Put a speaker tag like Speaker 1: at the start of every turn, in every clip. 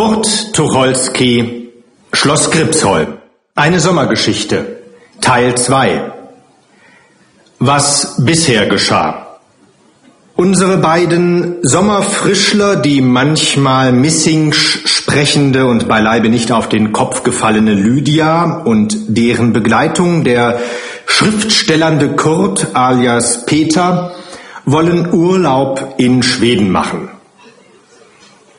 Speaker 1: Kurt Tucholsky Schloss Gripsholm. Eine Sommergeschichte Teil 2 Was bisher geschah. Unsere beiden Sommerfrischler, die manchmal Missingsch sprechende und beileibe nicht auf den Kopf gefallene Lydia und deren Begleitung der schriftstellernde Kurt alias Peter wollen Urlaub in Schweden machen.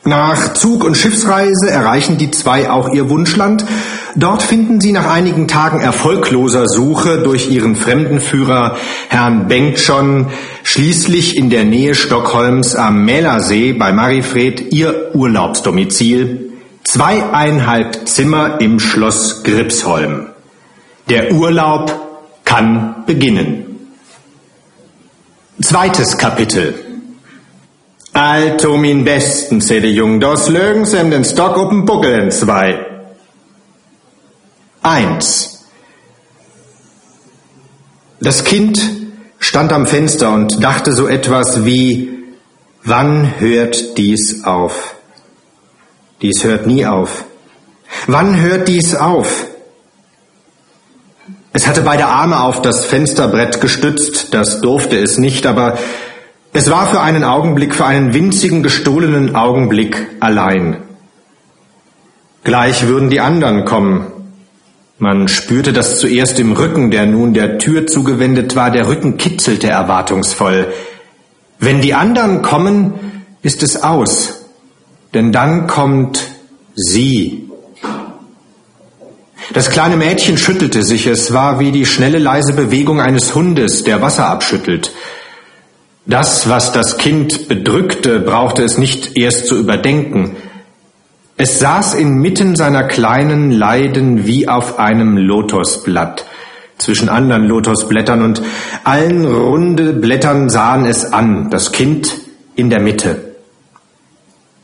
Speaker 1: Nach Zug- und Schiffsreise erreichen die zwei auch ihr Wunschland. Dort finden sie nach einigen Tagen erfolgloser Suche durch ihren Fremdenführer Herrn Bengtson schließlich in der Nähe Stockholms am Mälersee bei Marifred ihr Urlaubsdomizil. Zweieinhalb Zimmer im Schloss Gripsholm. Der Urlaub kann beginnen. Zweites Kapitel. Also min besten, sagte Jung, das lögen sem den Stock up'n Buckel in zwei. Eins. Das Kind stand am Fenster und dachte so etwas wie, wann hört dies auf? Dies hört nie auf. Wann hört dies auf? Es hatte beide Arme auf das Fensterbrett gestützt, das durfte es nicht, aber es war für einen Augenblick, für einen winzigen gestohlenen Augenblick allein. Gleich würden die anderen kommen. Man spürte das zuerst im Rücken, der nun der Tür zugewendet war, der Rücken kitzelte erwartungsvoll. Wenn die anderen kommen, ist es aus, denn dann kommt sie. Das kleine Mädchen schüttelte sich, es war wie die schnelle leise Bewegung eines Hundes, der Wasser abschüttelt. Das, was das Kind bedrückte, brauchte es nicht erst zu überdenken. Es saß inmitten seiner kleinen Leiden wie auf einem Lotosblatt zwischen anderen Lotosblättern und allen runde Blättern sahen es an, das Kind in der Mitte.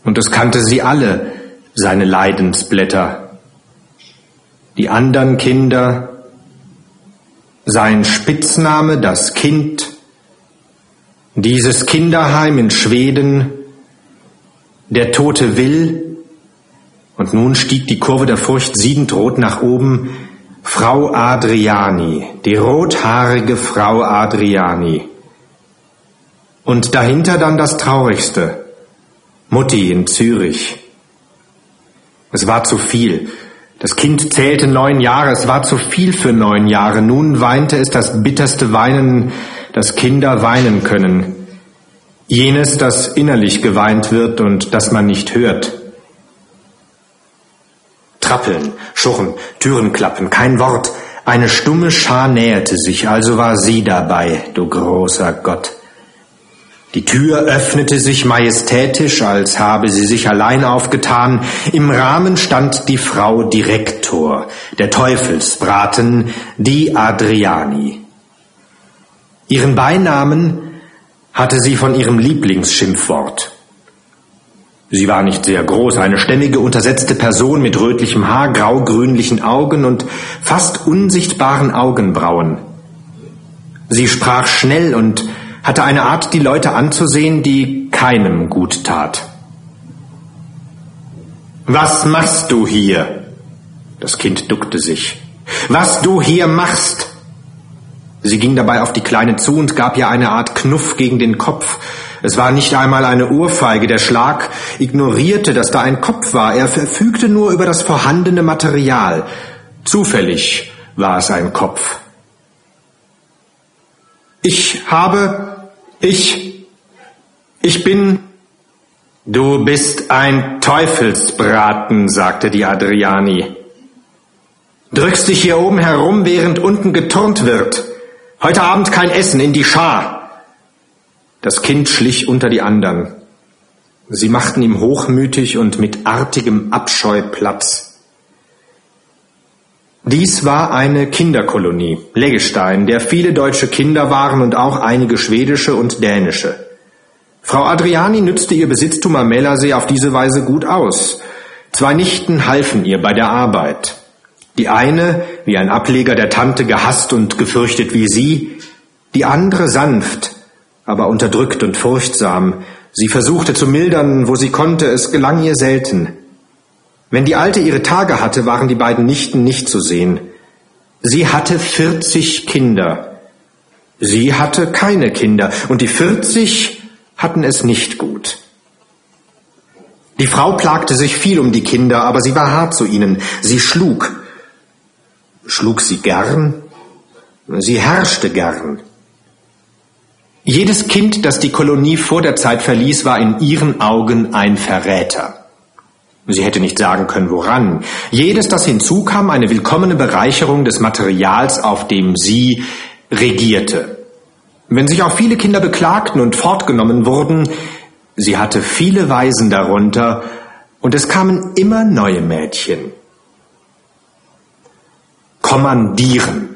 Speaker 1: Und es kannte sie alle, seine Leidensblätter. Die anderen Kinder, sein Spitzname, das Kind, dieses Kinderheim in Schweden, der Tote will, und nun stieg die Kurve der Furcht siedend rot nach oben, Frau Adriani, die rothaarige Frau Adriani. Und dahinter dann das Traurigste, Mutti in Zürich. Es war zu viel. Das Kind zählte neun Jahre, es war zu viel für neun Jahre. Nun weinte es das bitterste Weinen dass Kinder weinen können. Jenes, das innerlich geweint wird und das man nicht hört. Trappeln, Schurren, Türen klappen, kein Wort. Eine stumme Schar näherte sich, also war sie dabei, du großer Gott. Die Tür öffnete sich majestätisch, als habe sie sich allein aufgetan. Im Rahmen stand die Frau Direktor, der Teufelsbraten, die Adriani. Ihren Beinamen hatte sie von ihrem Lieblingsschimpfwort. Sie war nicht sehr groß, eine stämmige, untersetzte Person mit rötlichem Haar, graugrünlichen Augen und fast unsichtbaren Augenbrauen. Sie sprach schnell und hatte eine Art, die Leute anzusehen, die keinem gut tat. Was machst du hier? Das Kind duckte sich. Was du hier machst? Sie ging dabei auf die Kleine zu und gab ihr eine Art Knuff gegen den Kopf. Es war nicht einmal eine Ohrfeige. Der Schlag ignorierte, dass da ein Kopf war. Er verfügte nur über das vorhandene Material. Zufällig war es ein Kopf. Ich habe, ich, ich bin, du bist ein Teufelsbraten, sagte die Adriani. Drückst dich hier oben herum, während unten geturnt wird. Heute Abend kein Essen, in die Schar. Das Kind schlich unter die anderen. Sie machten ihm hochmütig und mit artigem Abscheu Platz. Dies war eine Kinderkolonie, Leggestein, der viele deutsche Kinder waren und auch einige schwedische und dänische. Frau Adriani nützte ihr Besitztum am Mälersee auf diese Weise gut aus. Zwei Nichten halfen ihr bei der Arbeit. Die eine, wie ein Ableger der Tante, gehasst und gefürchtet wie sie, die andere sanft, aber unterdrückt und furchtsam. Sie versuchte zu mildern, wo sie konnte, es gelang ihr selten. Wenn die Alte ihre Tage hatte, waren die beiden Nichten nicht zu sehen. Sie hatte 40 Kinder. Sie hatte keine Kinder und die 40 hatten es nicht gut. Die Frau plagte sich viel um die Kinder, aber sie war hart zu ihnen. Sie schlug. Schlug sie gern? Sie herrschte gern. Jedes Kind, das die Kolonie vor der Zeit verließ, war in ihren Augen ein Verräter. Sie hätte nicht sagen können, woran. Jedes, das hinzukam, eine willkommene Bereicherung des Materials, auf dem sie regierte. Wenn sich auch viele Kinder beklagten und fortgenommen wurden, Sie hatte viele Waisen darunter, und es kamen immer neue Mädchen. Kommandieren.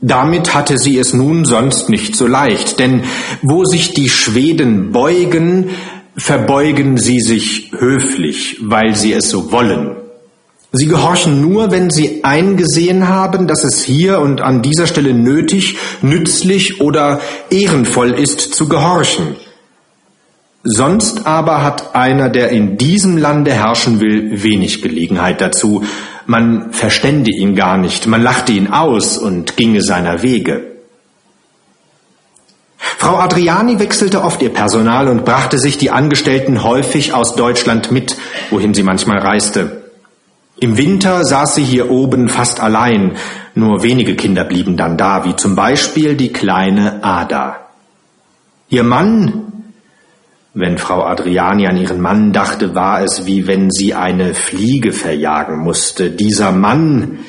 Speaker 1: Damit hatte sie es nun sonst nicht so leicht, denn wo sich die Schweden beugen, verbeugen sie sich höflich, weil sie es so wollen. Sie gehorchen nur, wenn sie eingesehen haben, dass es hier und an dieser Stelle nötig, nützlich oder ehrenvoll ist zu gehorchen. Sonst aber hat einer, der in diesem Lande herrschen will, wenig Gelegenheit dazu. Man verstände ihn gar nicht, man lachte ihn aus und ginge seiner Wege. Frau Adriani wechselte oft ihr Personal und brachte sich die Angestellten häufig aus Deutschland mit, wohin sie manchmal reiste. Im Winter saß sie hier oben fast allein, nur wenige Kinder blieben dann da, wie zum Beispiel die kleine Ada. Ihr Mann wenn Frau Adriani an ihren Mann dachte, war es wie wenn sie eine Fliege verjagen musste. Dieser Mann,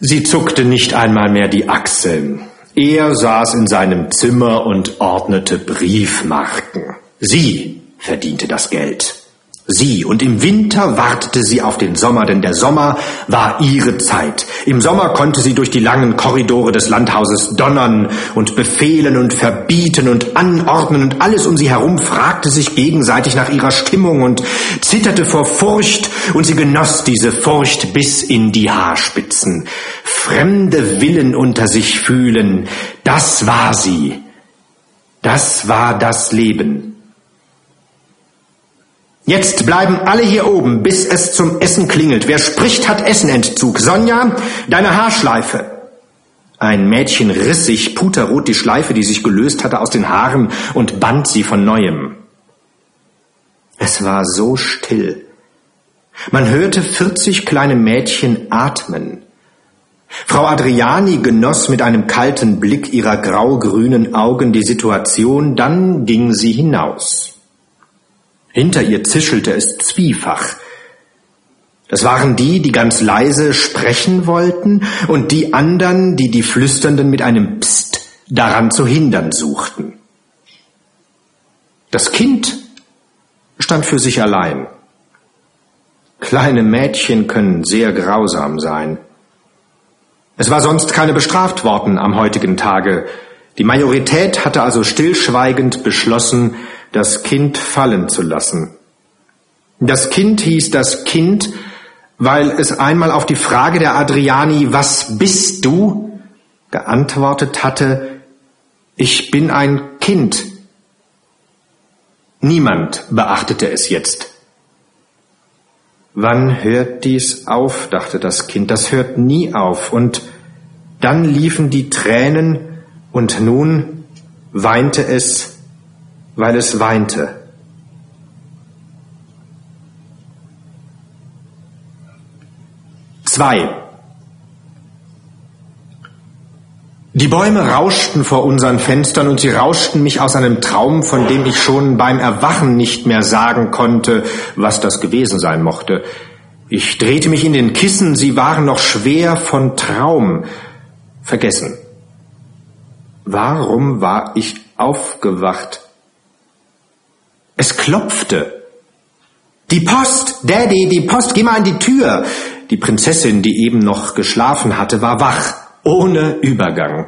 Speaker 1: sie zuckte nicht einmal mehr die Achseln. Er saß in seinem Zimmer und ordnete Briefmarken. Sie verdiente das Geld. Sie und im Winter wartete sie auf den Sommer, denn der Sommer war ihre Zeit. Im Sommer konnte sie durch die langen Korridore des Landhauses donnern und befehlen und verbieten und anordnen und alles um sie herum fragte sich gegenseitig nach ihrer Stimmung und zitterte vor Furcht und sie genoss diese Furcht bis in die Haarspitzen. Fremde Willen unter sich fühlen, das war sie. Das war das Leben. Jetzt bleiben alle hier oben, bis es zum Essen klingelt. Wer spricht, hat Essenentzug. Sonja, deine Haarschleife. Ein Mädchen riss sich puterrot die Schleife, die sich gelöst hatte, aus den Haaren und band sie von neuem. Es war so still. Man hörte vierzig kleine Mädchen atmen. Frau Adriani genoss mit einem kalten Blick ihrer grau-grünen Augen die Situation, dann ging sie hinaus. Hinter ihr zischelte es zwiefach. Das waren die, die ganz leise sprechen wollten, und die anderen, die die Flüsternden mit einem Psst daran zu hindern suchten. Das Kind stand für sich allein. Kleine Mädchen können sehr grausam sein. Es war sonst keine bestraft worden am heutigen Tage. Die Majorität hatte also stillschweigend beschlossen, das Kind fallen zu lassen. Das Kind hieß das Kind, weil es einmal auf die Frage der Adriani, was bist du, geantwortet hatte, ich bin ein Kind. Niemand beachtete es jetzt. Wann hört dies auf, dachte das Kind, das hört nie auf. Und dann liefen die Tränen und nun weinte es weil es weinte. Zwei. Die Bäume rauschten vor unseren Fenstern und sie rauschten mich aus einem Traum, von dem ich schon beim Erwachen nicht mehr sagen konnte, was das gewesen sein mochte. Ich drehte mich in den Kissen, sie waren noch schwer von Traum vergessen. Warum war ich aufgewacht? Es klopfte. Die Post, Daddy, die Post, geh mal an die Tür. Die Prinzessin, die eben noch geschlafen hatte, war wach, ohne Übergang.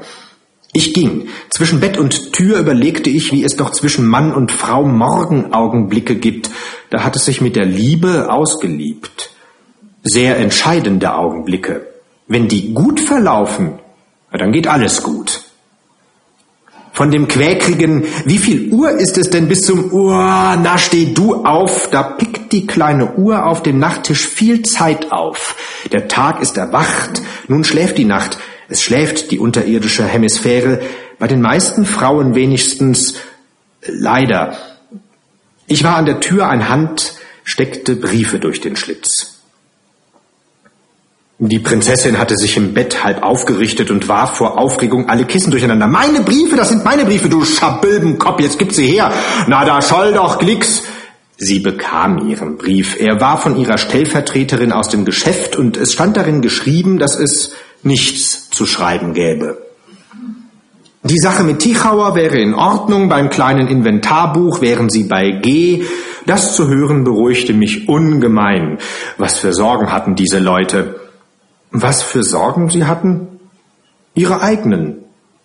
Speaker 1: Ich ging. Zwischen Bett und Tür überlegte ich, wie es doch zwischen Mann und Frau Morgenaugenblicke gibt. Da hat es sich mit der Liebe ausgeliebt. Sehr entscheidende Augenblicke. Wenn die gut verlaufen, dann geht alles gut. Von dem quäkrigen, wie viel Uhr ist es denn bis zum Uhr, na steh du auf, da pickt die kleine Uhr auf dem Nachttisch viel Zeit auf. Der Tag ist erwacht, nun schläft die Nacht, es schläft die unterirdische Hemisphäre, bei den meisten Frauen wenigstens leider. Ich war an der Tür, ein Hand steckte Briefe durch den Schlitz. Die Prinzessin hatte sich im Bett halb aufgerichtet und warf vor Aufregung alle Kissen durcheinander. Meine Briefe, das sind meine Briefe, du Schabülbenkopf, jetzt gib sie her. Na, da scholl doch Glicks. Sie bekam ihren Brief. Er war von ihrer Stellvertreterin aus dem Geschäft und es stand darin geschrieben, dass es nichts zu schreiben gäbe. Die Sache mit Tichauer wäre in Ordnung, beim kleinen Inventarbuch wären sie bei G. Das zu hören beruhigte mich ungemein. Was für Sorgen hatten diese Leute? Was für Sorgen sie hatten? Ihre eigenen,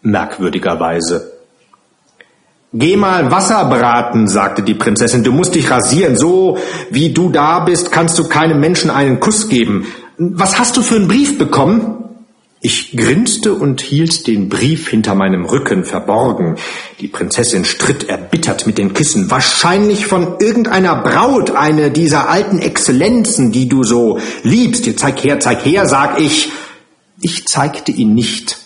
Speaker 1: merkwürdigerweise. Geh mal Wasser braten, sagte die Prinzessin, du musst dich rasieren, so wie du da bist, kannst du keinem Menschen einen Kuss geben. Was hast du für einen Brief bekommen? Ich grinste und hielt den Brief hinter meinem Rücken verborgen. Die Prinzessin stritt erbittert mit den Kissen. Wahrscheinlich von irgendeiner Braut, eine dieser alten Exzellenzen, die du so liebst. Hier, zeig her, zeig her, sag ich. Ich zeigte ihn nicht.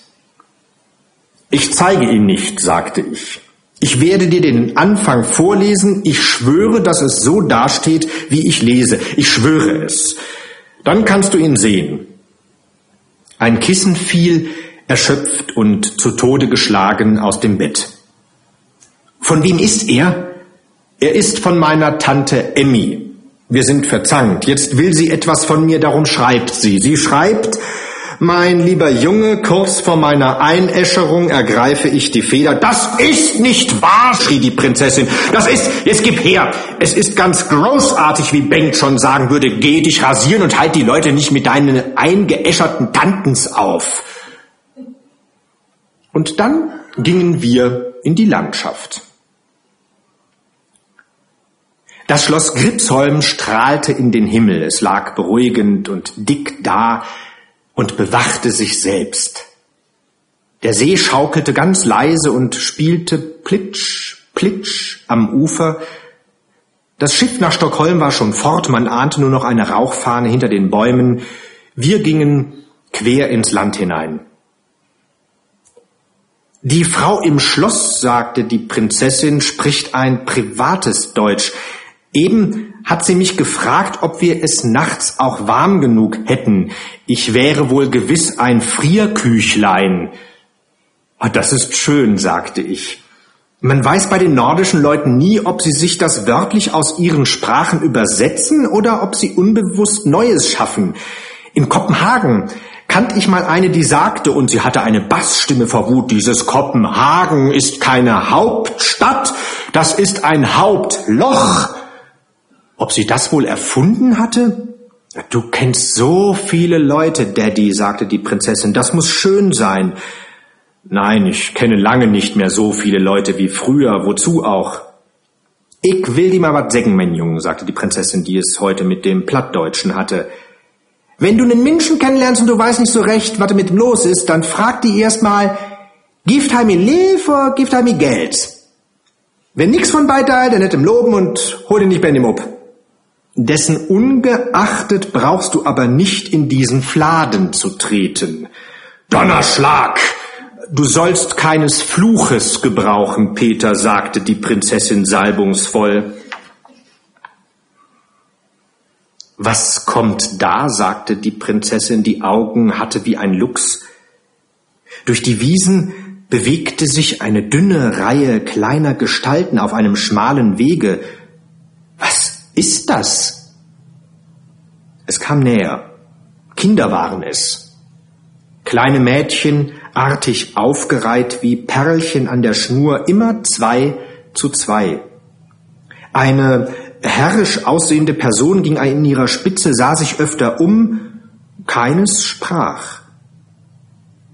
Speaker 1: Ich zeige ihn nicht, sagte ich. Ich werde dir den Anfang vorlesen. Ich schwöre, dass es so dasteht, wie ich lese. Ich schwöre es. Dann kannst du ihn sehen. Ein Kissen fiel, erschöpft und zu Tode geschlagen, aus dem Bett. Von wem ist er? Er ist von meiner Tante Emmy. Wir sind verzankt. Jetzt will sie etwas von mir, darum schreibt sie. Sie schreibt, mein lieber Junge, kurz vor meiner Einäscherung ergreife ich die Feder. Das ist nicht wahr, schrie die Prinzessin. Das ist, jetzt gib her. Es ist ganz großartig, wie Bengt schon sagen würde. Geh dich rasieren und halt die Leute nicht mit deinen eingeäscherten Tantens auf. Und dann gingen wir in die Landschaft. Das Schloss Gripsholm strahlte in den Himmel. Es lag beruhigend und dick da, und bewachte sich selbst. Der See schaukelte ganz leise und spielte plitsch, plitsch am Ufer. Das Schiff nach Stockholm war schon fort, man ahnte nur noch eine Rauchfahne hinter den Bäumen. Wir gingen quer ins Land hinein. Die Frau im Schloss, sagte die Prinzessin, spricht ein privates Deutsch. Eben hat sie mich gefragt, ob wir es nachts auch warm genug hätten. Ich wäre wohl gewiss ein Frierküchlein. Oh, das ist schön, sagte ich. Man weiß bei den nordischen Leuten nie, ob sie sich das wörtlich aus ihren Sprachen übersetzen oder ob sie unbewusst Neues schaffen. In Kopenhagen kannte ich mal eine, die sagte, und sie hatte eine Bassstimme vor Wut, dieses Kopenhagen ist keine Hauptstadt, das ist ein Hauptloch. Ob sie das wohl erfunden hatte? Du kennst so viele Leute, Daddy, sagte die Prinzessin. Das muss schön sein. Nein, ich kenne lange nicht mehr so viele Leute wie früher. Wozu auch? Ich will dir mal was sagen, mein Junge, sagte die Prinzessin, die es heute mit dem Plattdeutschen hatte. Wenn du einen Menschen kennenlernst und du weißt nicht so recht, was mit ihm los ist, dann frag die erstmal, gift heim mir Lev oder gift heim mir Geld? Wenn nix von beidei, dann nicht im Loben und hol ihn nicht bei ihm up. Dessen ungeachtet brauchst du aber nicht in diesen Fladen zu treten. Donnerschlag! Du sollst keines Fluches gebrauchen, Peter, sagte die Prinzessin salbungsvoll. Was kommt da? sagte die Prinzessin, die Augen hatte wie ein Luchs. Durch die Wiesen bewegte sich eine dünne Reihe kleiner Gestalten auf einem schmalen Wege. Was ist das? Es kam näher. Kinder waren es. Kleine Mädchen, artig aufgereiht wie Perlchen an der Schnur, immer zwei zu zwei. Eine herrisch aussehende Person ging in ihrer Spitze, sah sich öfter um, keines sprach.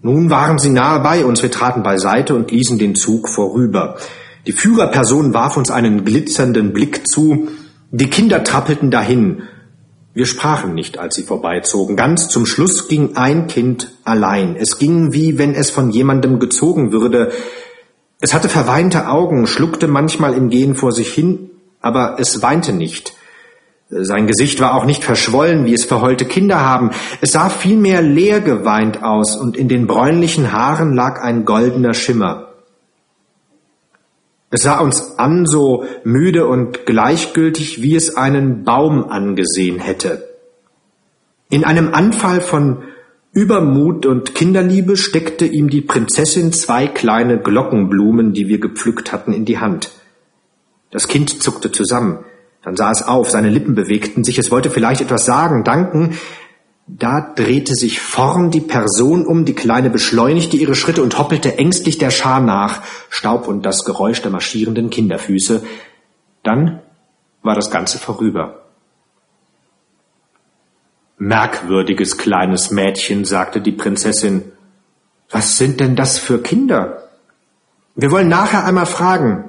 Speaker 1: Nun waren sie nahe bei uns, wir traten beiseite und ließen den Zug vorüber. Die Führerperson warf uns einen glitzernden Blick zu, die Kinder trappelten dahin. Wir sprachen nicht, als sie vorbeizogen. Ganz zum Schluss ging ein Kind allein. Es ging wie wenn es von jemandem gezogen würde. Es hatte verweinte Augen, schluckte manchmal im Gehen vor sich hin, aber es weinte nicht. Sein Gesicht war auch nicht verschwollen, wie es verheulte Kinder haben. Es sah vielmehr leer geweint aus, und in den bräunlichen Haaren lag ein goldener Schimmer. Es sah uns an so müde und gleichgültig, wie es einen Baum angesehen hätte. In einem Anfall von Übermut und Kinderliebe steckte ihm die Prinzessin zwei kleine Glockenblumen, die wir gepflückt hatten, in die Hand. Das Kind zuckte zusammen. Dann sah es auf, seine Lippen bewegten sich, es wollte vielleicht etwas sagen, danken. Da drehte sich vorn die Person um, die Kleine beschleunigte ihre Schritte und hoppelte ängstlich der Schar nach, Staub und das Geräusch der marschierenden Kinderfüße. Dann war das Ganze vorüber. Merkwürdiges kleines Mädchen, sagte die Prinzessin. Was sind denn das für Kinder? Wir wollen nachher einmal fragen.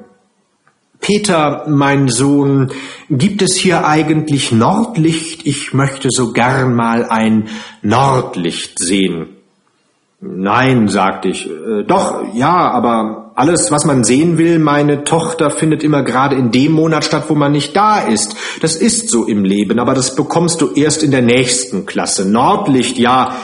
Speaker 1: Peter, mein Sohn, gibt es hier eigentlich Nordlicht? Ich möchte so gern mal ein Nordlicht sehen. Nein, sagte ich. Äh, doch, ja, aber alles, was man sehen will, meine Tochter findet immer gerade in dem Monat statt, wo man nicht da ist. Das ist so im Leben, aber das bekommst du erst in der nächsten Klasse. Nordlicht, ja,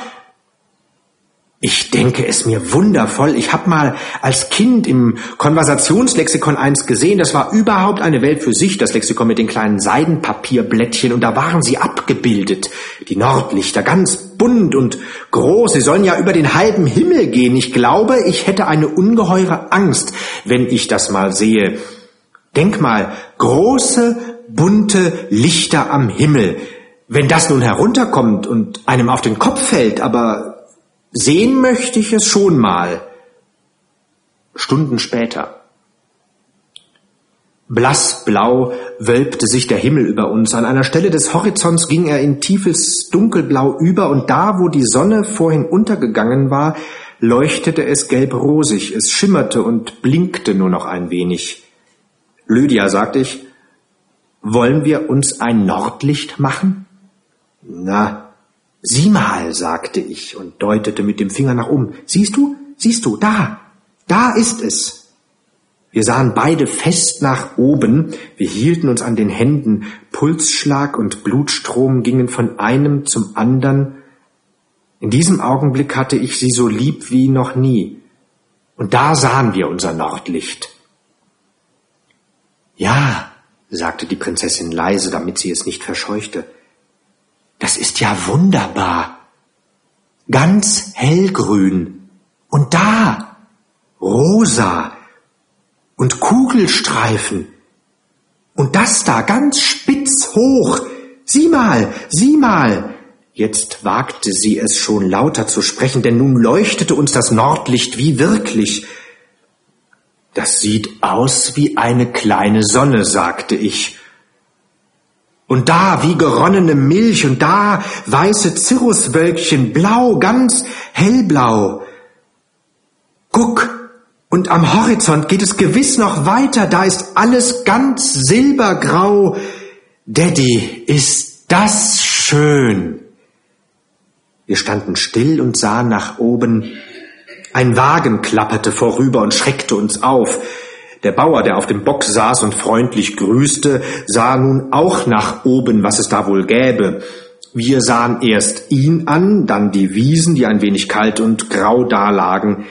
Speaker 1: ich denke es mir wundervoll. Ich habe mal als Kind im Konversationslexikon eins gesehen. Das war überhaupt eine Welt für sich, das Lexikon mit den kleinen Seidenpapierblättchen. Und da waren sie abgebildet. Die Nordlichter, ganz bunt und groß. Sie sollen ja über den halben Himmel gehen. Ich glaube, ich hätte eine ungeheure Angst, wenn ich das mal sehe. Denk mal, große, bunte Lichter am Himmel. Wenn das nun herunterkommt und einem auf den Kopf fällt, aber Sehen möchte ich es schon mal. Stunden später. Blassblau wölbte sich der Himmel über uns. An einer Stelle des Horizonts ging er in tiefes Dunkelblau über und da, wo die Sonne vorhin untergegangen war, leuchtete es gelb-rosig. Es schimmerte und blinkte nur noch ein wenig. Lydia, sagte ich, wollen wir uns ein Nordlicht machen? Na, Sieh mal, sagte ich und deutete mit dem Finger nach oben. Siehst du? Siehst du? Da! Da ist es! Wir sahen beide fest nach oben, wir hielten uns an den Händen, Pulsschlag und Blutstrom gingen von einem zum andern. In diesem Augenblick hatte ich sie so lieb wie noch nie. Und da sahen wir unser Nordlicht. Ja, sagte die Prinzessin leise, damit sie es nicht verscheuchte. Das ist ja wunderbar. Ganz hellgrün. Und da rosa und Kugelstreifen. Und das da ganz spitz hoch. Sieh mal, sieh mal. Jetzt wagte sie es schon lauter zu sprechen, denn nun leuchtete uns das Nordlicht wie wirklich. Das sieht aus wie eine kleine Sonne, sagte ich. Und da wie geronnene Milch und da weiße Cirruswölkchen, blau, ganz hellblau. Guck, und am Horizont geht es gewiss noch weiter, da ist alles ganz silbergrau. Daddy, ist das schön. Wir standen still und sahen nach oben. Ein Wagen klapperte vorüber und schreckte uns auf. Der Bauer, der auf dem Bock saß und freundlich grüßte, sah nun auch nach oben, was es da wohl gäbe. Wir sahen erst ihn an, dann die Wiesen, die ein wenig kalt und grau dalagen.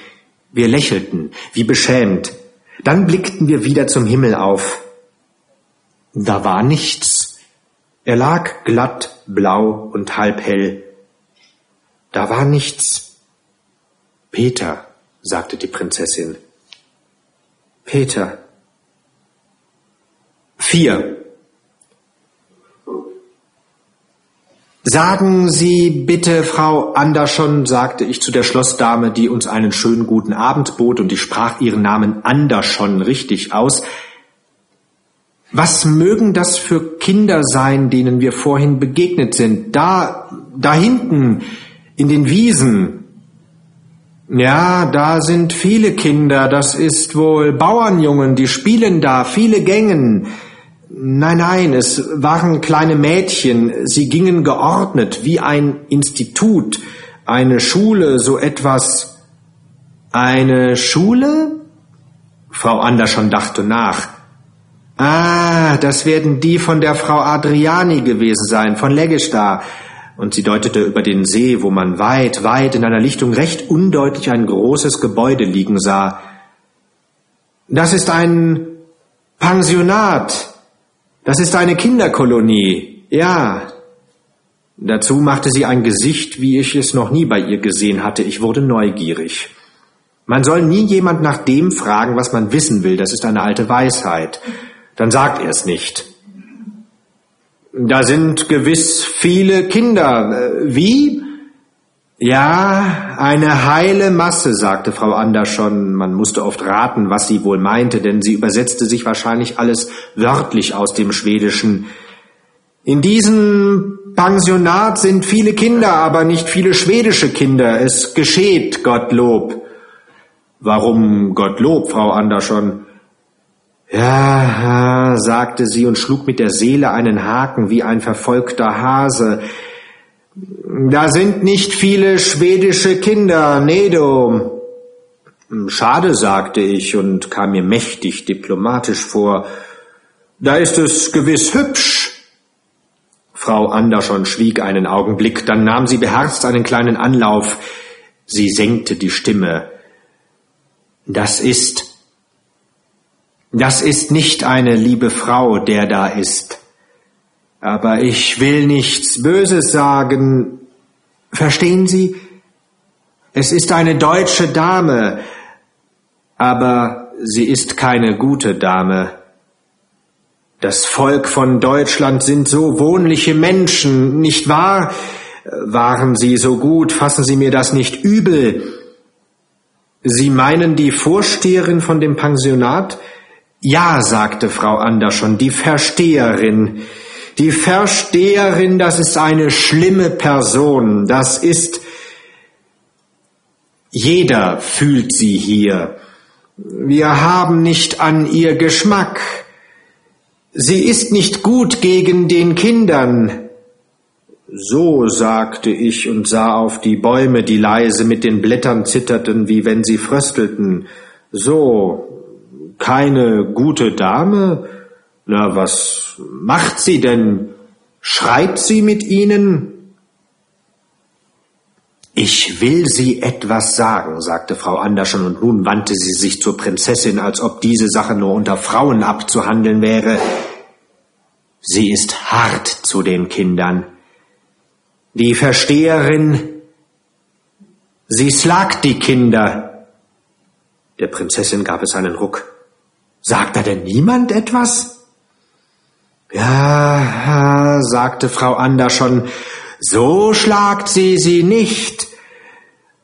Speaker 1: Wir lächelten, wie beschämt. Dann blickten wir wieder zum Himmel auf. Da war nichts. Er lag glatt, blau und halb hell. Da war nichts. Peter, sagte die Prinzessin. Peter. Vier. Sagen Sie bitte, Frau Andersson, sagte ich zu der Schlossdame, die uns einen schönen guten Abend bot, und ich sprach ihren Namen Andersson richtig aus. Was mögen das für Kinder sein, denen wir vorhin begegnet sind? Da, da hinten, in den Wiesen, ja, da sind viele Kinder, das ist wohl Bauernjungen, die spielen da, viele Gängen. Nein, nein, es waren kleine Mädchen, sie gingen geordnet wie ein Institut, eine Schule, so etwas. Eine Schule? Frau Andersson dachte nach. Ah, das werden die von der Frau Adriani gewesen sein, von Leggesta. Und sie deutete über den See, wo man weit, weit in einer Lichtung recht undeutlich ein großes Gebäude liegen sah. Das ist ein Pensionat. Das ist eine Kinderkolonie. Ja. Dazu machte sie ein Gesicht, wie ich es noch nie bei ihr gesehen hatte. Ich wurde neugierig. Man soll nie jemand nach dem fragen, was man wissen will. Das ist eine alte Weisheit. Dann sagt er es nicht. Da sind gewiss viele Kinder. Äh, wie? Ja, eine heile Masse, sagte Frau Andersson. Man musste oft raten, was sie wohl meinte, denn sie übersetzte sich wahrscheinlich alles wörtlich aus dem Schwedischen. In diesem Pensionat sind viele Kinder, aber nicht viele schwedische Kinder. Es geschieht, Gottlob. Warum Gottlob, Frau Andersson? Ja, sagte sie und schlug mit der Seele einen Haken wie ein verfolgter Hase. Da sind nicht viele schwedische Kinder, Nedo. Schade, sagte ich und kam mir mächtig diplomatisch vor. Da ist es gewiss hübsch. Frau Andersson schwieg einen Augenblick, dann nahm sie beherzt einen kleinen Anlauf. Sie senkte die Stimme. Das ist, das ist nicht eine liebe Frau, der da ist. Aber ich will nichts Böses sagen. Verstehen Sie? Es ist eine deutsche Dame, aber sie ist keine gute Dame. Das Volk von Deutschland sind so wohnliche Menschen, nicht wahr? Waren Sie so gut, fassen Sie mir das nicht übel. Sie meinen die Vorsteherin von dem Pensionat? Ja, sagte Frau Andersson, die Versteherin. Die Versteherin, das ist eine schlimme Person. Das ist, jeder fühlt sie hier. Wir haben nicht an ihr Geschmack. Sie ist nicht gut gegen den Kindern. So, sagte ich und sah auf die Bäume, die leise mit den Blättern zitterten, wie wenn sie fröstelten. So, keine gute Dame? Na, was macht sie denn? Schreibt sie mit Ihnen? Ich will Sie etwas sagen, sagte Frau Andersson, und nun wandte sie sich zur Prinzessin, als ob diese Sache nur unter Frauen abzuhandeln wäre. Sie ist hart zu den Kindern. Die Versteherin, sie slagt die Kinder. Der Prinzessin gab es einen Ruck. Sagt da denn niemand etwas? Ja, sagte Frau Andersson, so schlagt sie sie nicht.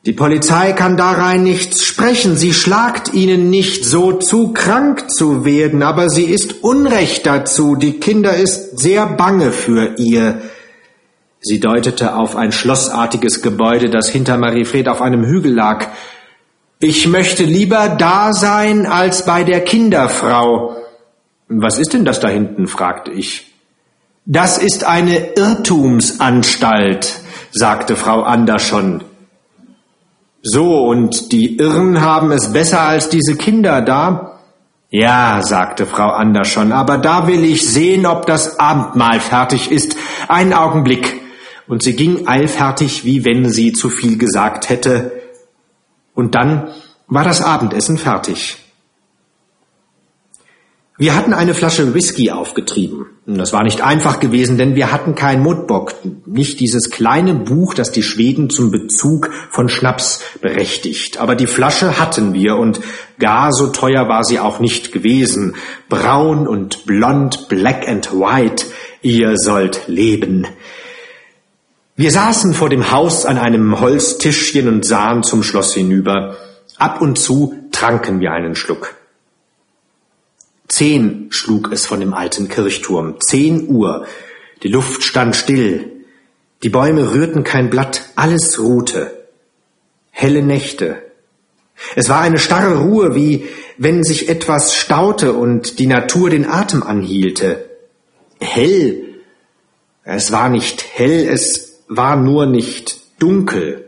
Speaker 1: Die Polizei kann darein nichts sprechen, sie schlagt ihnen nicht so zu, krank zu werden, aber sie ist unrecht dazu, die Kinder ist sehr bange für ihr. Sie deutete auf ein schlossartiges Gebäude, das hinter Mariefred auf einem Hügel lag. Ich möchte lieber da sein als bei der Kinderfrau. Was ist denn das da hinten? fragte ich. Das ist eine Irrtumsanstalt, sagte Frau Andersson. So, und die Irren haben es besser als diese Kinder da? Ja, sagte Frau Andersson, aber da will ich sehen, ob das Abendmahl fertig ist. Einen Augenblick und sie ging eilfertig, wie wenn sie zu viel gesagt hätte. Und dann war das Abendessen fertig. Wir hatten eine Flasche Whisky aufgetrieben. Das war nicht einfach gewesen, denn wir hatten kein Mutbock, nicht dieses kleine Buch, das die Schweden zum Bezug von Schnaps berechtigt. Aber die Flasche hatten wir und gar so teuer war sie auch nicht gewesen. Braun und blond, black and white, ihr sollt leben. Wir saßen vor dem Haus an einem Holztischchen und sahen zum Schloss hinüber. Ab und zu tranken wir einen Schluck. Zehn schlug es von dem alten Kirchturm. Zehn Uhr. Die Luft stand still. Die Bäume rührten kein Blatt. Alles ruhte. Helle Nächte. Es war eine starre Ruhe, wie wenn sich etwas staute und die Natur den Atem anhielte. Hell. Es war nicht hell, es war nur nicht dunkel.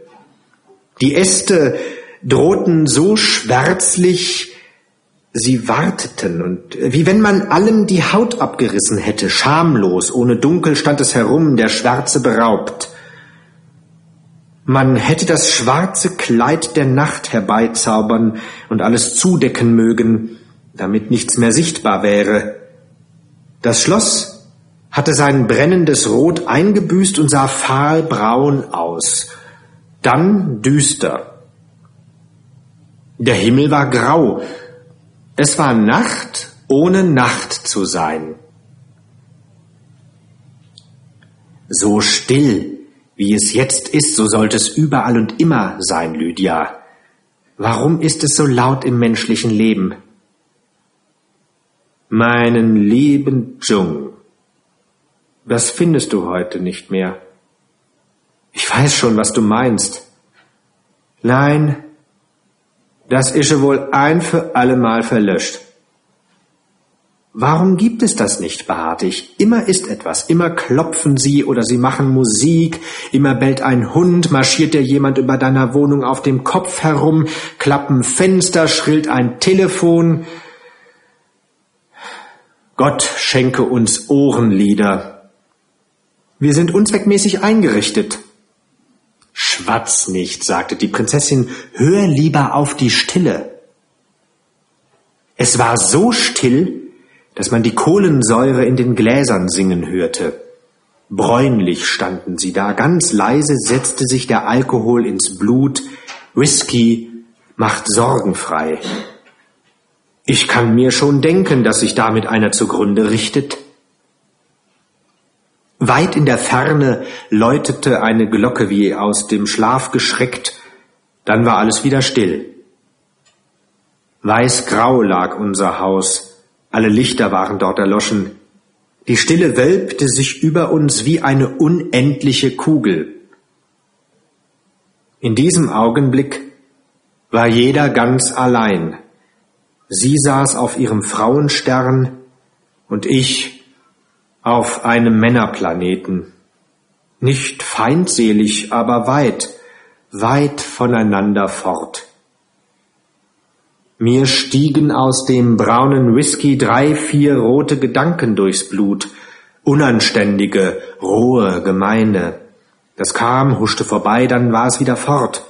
Speaker 1: Die Äste drohten so schwärzlich, Sie warteten und wie wenn man allem die Haut abgerissen hätte, schamlos, ohne Dunkel stand es herum, der Schwarze beraubt. Man hätte das schwarze Kleid der Nacht herbeizaubern und alles zudecken mögen, damit nichts mehr sichtbar wäre. Das Schloss hatte sein brennendes Rot eingebüßt und sah fahlbraun aus, dann düster. Der Himmel war grau, es war Nacht, ohne Nacht zu sein. So still, wie es jetzt ist, so sollte es überall und immer sein, Lydia. Warum ist es so laut im menschlichen Leben? Meinen lieben Jung, das findest du heute nicht mehr. Ich weiß schon, was du meinst. Nein, das ist wohl ein für allemal verlöscht. Warum gibt es das nicht, beharrte ich? Immer ist etwas, immer klopfen sie oder sie machen Musik, immer bellt ein Hund, marschiert dir jemand über deiner Wohnung auf dem Kopf herum, klappen Fenster, schrillt ein Telefon. Gott schenke uns Ohrenlieder. Wir sind unzweckmäßig eingerichtet. Schwatz nicht, sagte die Prinzessin, hör lieber auf die Stille. Es war so still, dass man die Kohlensäure in den Gläsern singen hörte. Bräunlich standen sie da, ganz leise setzte sich der Alkohol ins Blut, Whisky macht sorgenfrei. Ich kann mir schon denken, dass sich damit einer zugrunde richtet. Weit in der Ferne läutete eine Glocke wie aus dem Schlaf geschreckt, dann war alles wieder still. Weißgrau lag unser Haus, alle Lichter waren dort erloschen. Die Stille wölbte sich über uns wie eine unendliche Kugel. In diesem Augenblick war jeder ganz allein. Sie saß auf ihrem Frauenstern und ich auf einem Männerplaneten. Nicht feindselig, aber weit, weit voneinander fort. Mir stiegen aus dem braunen Whisky drei, vier rote Gedanken durchs Blut, unanständige, rohe, gemeine. Das kam, huschte vorbei, dann war es wieder fort.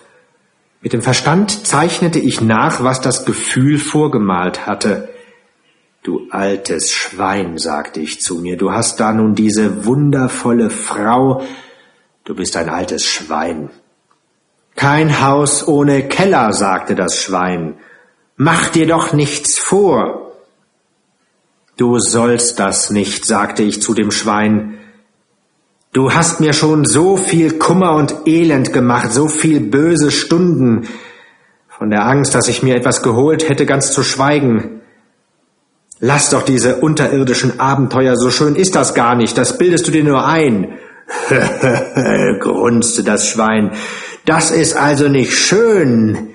Speaker 1: Mit dem Verstand zeichnete ich nach, was das Gefühl vorgemalt hatte. Du altes Schwein, sagte ich zu mir, du hast da nun diese wundervolle Frau, du bist ein altes Schwein. Kein Haus ohne Keller, sagte das Schwein, Mach dir doch nichts vor. Du sollst das nicht, sagte ich zu dem Schwein. Du hast mir schon so viel Kummer und Elend gemacht, so viel böse Stunden, von der Angst, dass ich mir etwas geholt hätte, ganz zu schweigen. Lass doch diese unterirdischen Abenteuer, so schön ist das gar nicht, das bildest du dir nur ein. grunzte das Schwein. Das ist also nicht schön.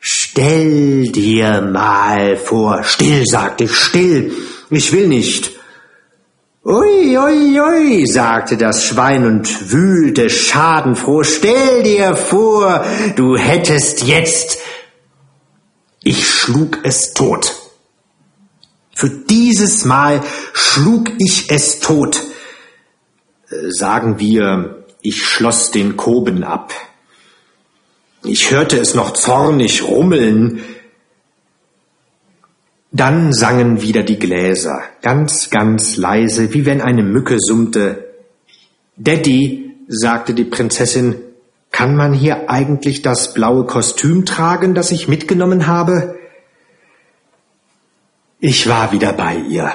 Speaker 1: Stell dir mal vor. Still, sagte ich, still. Ich will nicht. Ui, ui, ui, sagte das Schwein und wühlte schadenfroh. Stell dir vor, du hättest jetzt. Ich schlug es tot. Für dieses Mal schlug ich es tot. Äh, sagen wir, ich schloss den Koben ab. Ich hörte es noch zornig rummeln. Dann sangen wieder die Gläser, ganz, ganz leise, wie wenn eine Mücke summte. Daddy, sagte die Prinzessin, kann man hier eigentlich das blaue Kostüm tragen, das ich mitgenommen habe? Ich war wieder bei ihr.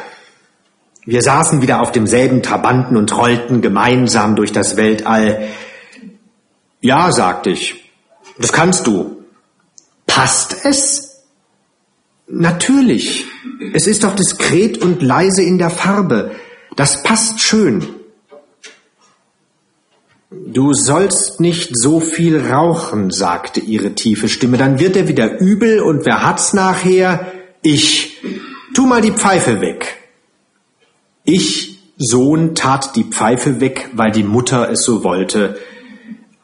Speaker 1: Wir saßen wieder auf demselben Trabanten und rollten gemeinsam durch das Weltall. Ja, sagte ich, das kannst du. Passt es? Natürlich. Es ist doch diskret und leise in der Farbe. Das passt schön. Du sollst nicht so viel rauchen, sagte ihre tiefe Stimme, dann wird er wieder übel und wer hat's nachher? Ich. Tu mal die Pfeife weg. Ich, Sohn, tat die Pfeife weg, weil die Mutter es so wollte.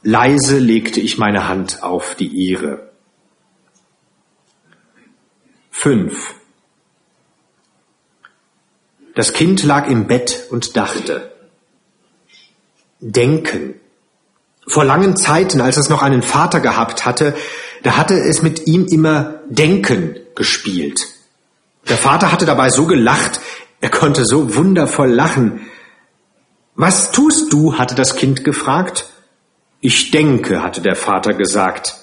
Speaker 1: Leise legte ich meine Hand auf die ihre. Fünf. Das Kind lag im Bett und dachte. Denken. Vor langen Zeiten, als es noch einen Vater gehabt hatte, da hatte es mit ihm immer Denken gespielt. Der Vater hatte dabei so gelacht, er konnte so wundervoll lachen. Was tust du? hatte das Kind gefragt. Ich denke, hatte der Vater gesagt.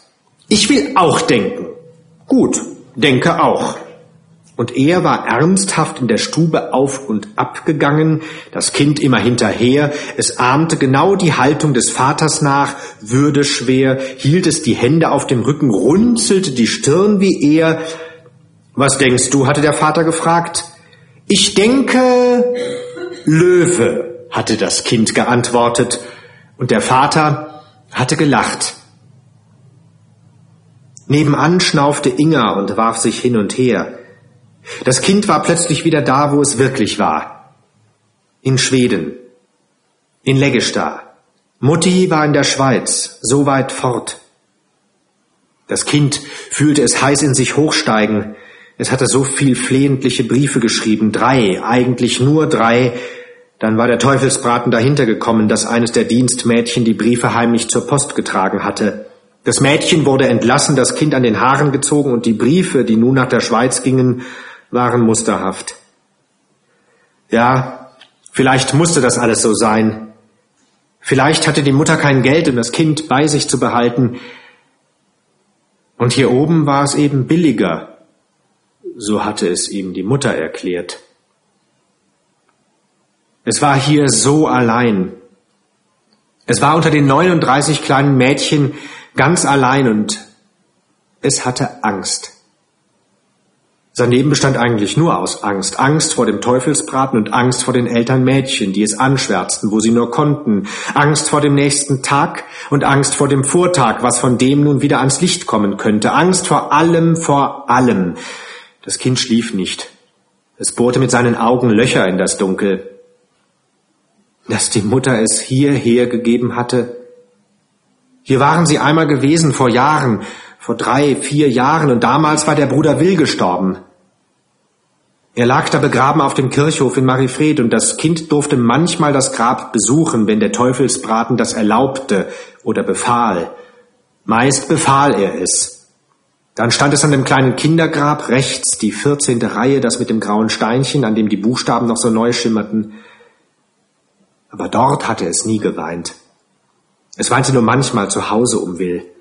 Speaker 1: Ich will auch denken. Gut, denke auch. Und er war ernsthaft in der Stube auf und ab gegangen, das Kind immer hinterher, es ahmte genau die Haltung des Vaters nach, würdeschwer, hielt es die Hände auf dem Rücken, runzelte die Stirn wie er. Was denkst du? hatte der Vater gefragt. Ich denke Löwe, hatte das Kind geantwortet, und der Vater hatte gelacht. Nebenan schnaufte Inga und warf sich hin und her. Das Kind war plötzlich wieder da, wo es wirklich war. In Schweden. In Leggestad. Mutti war in der Schweiz, so weit fort. Das Kind fühlte es heiß in sich hochsteigen. Es hatte so viel flehentliche Briefe geschrieben, drei, eigentlich nur drei. Dann war der Teufelsbraten dahinter gekommen, dass eines der Dienstmädchen die Briefe heimlich zur Post getragen hatte. Das Mädchen wurde entlassen, das Kind an den Haaren gezogen und die Briefe, die nun nach der Schweiz gingen, waren musterhaft. Ja, vielleicht musste das alles so sein. Vielleicht hatte die Mutter kein Geld, um das Kind bei sich zu behalten. Und hier oben war es eben billiger. So hatte es ihm die Mutter erklärt. Es war hier so allein. Es war unter den 39 kleinen Mädchen ganz allein und es hatte Angst. Sein Leben bestand eigentlich nur aus Angst. Angst vor dem Teufelsbraten und Angst vor den Elternmädchen, die es anschwärzten, wo sie nur konnten. Angst vor dem nächsten Tag und Angst vor dem Vortag, was von dem nun wieder ans Licht kommen könnte. Angst vor allem, vor allem. Das Kind schlief nicht. Es bohrte mit seinen Augen Löcher in das Dunkel. Dass die Mutter es hierher gegeben hatte. Hier waren sie einmal gewesen vor Jahren, vor drei, vier Jahren, und damals war der Bruder Will gestorben. Er lag da begraben auf dem Kirchhof in Marifred und das Kind durfte manchmal das Grab besuchen, wenn der Teufelsbraten das erlaubte oder befahl. Meist befahl er es. Dann stand es an dem kleinen Kindergrab rechts, die vierzehnte Reihe, das mit dem grauen Steinchen, an dem die Buchstaben noch so neu schimmerten. Aber dort hatte es nie geweint. Es weinte nur manchmal zu Hause um Will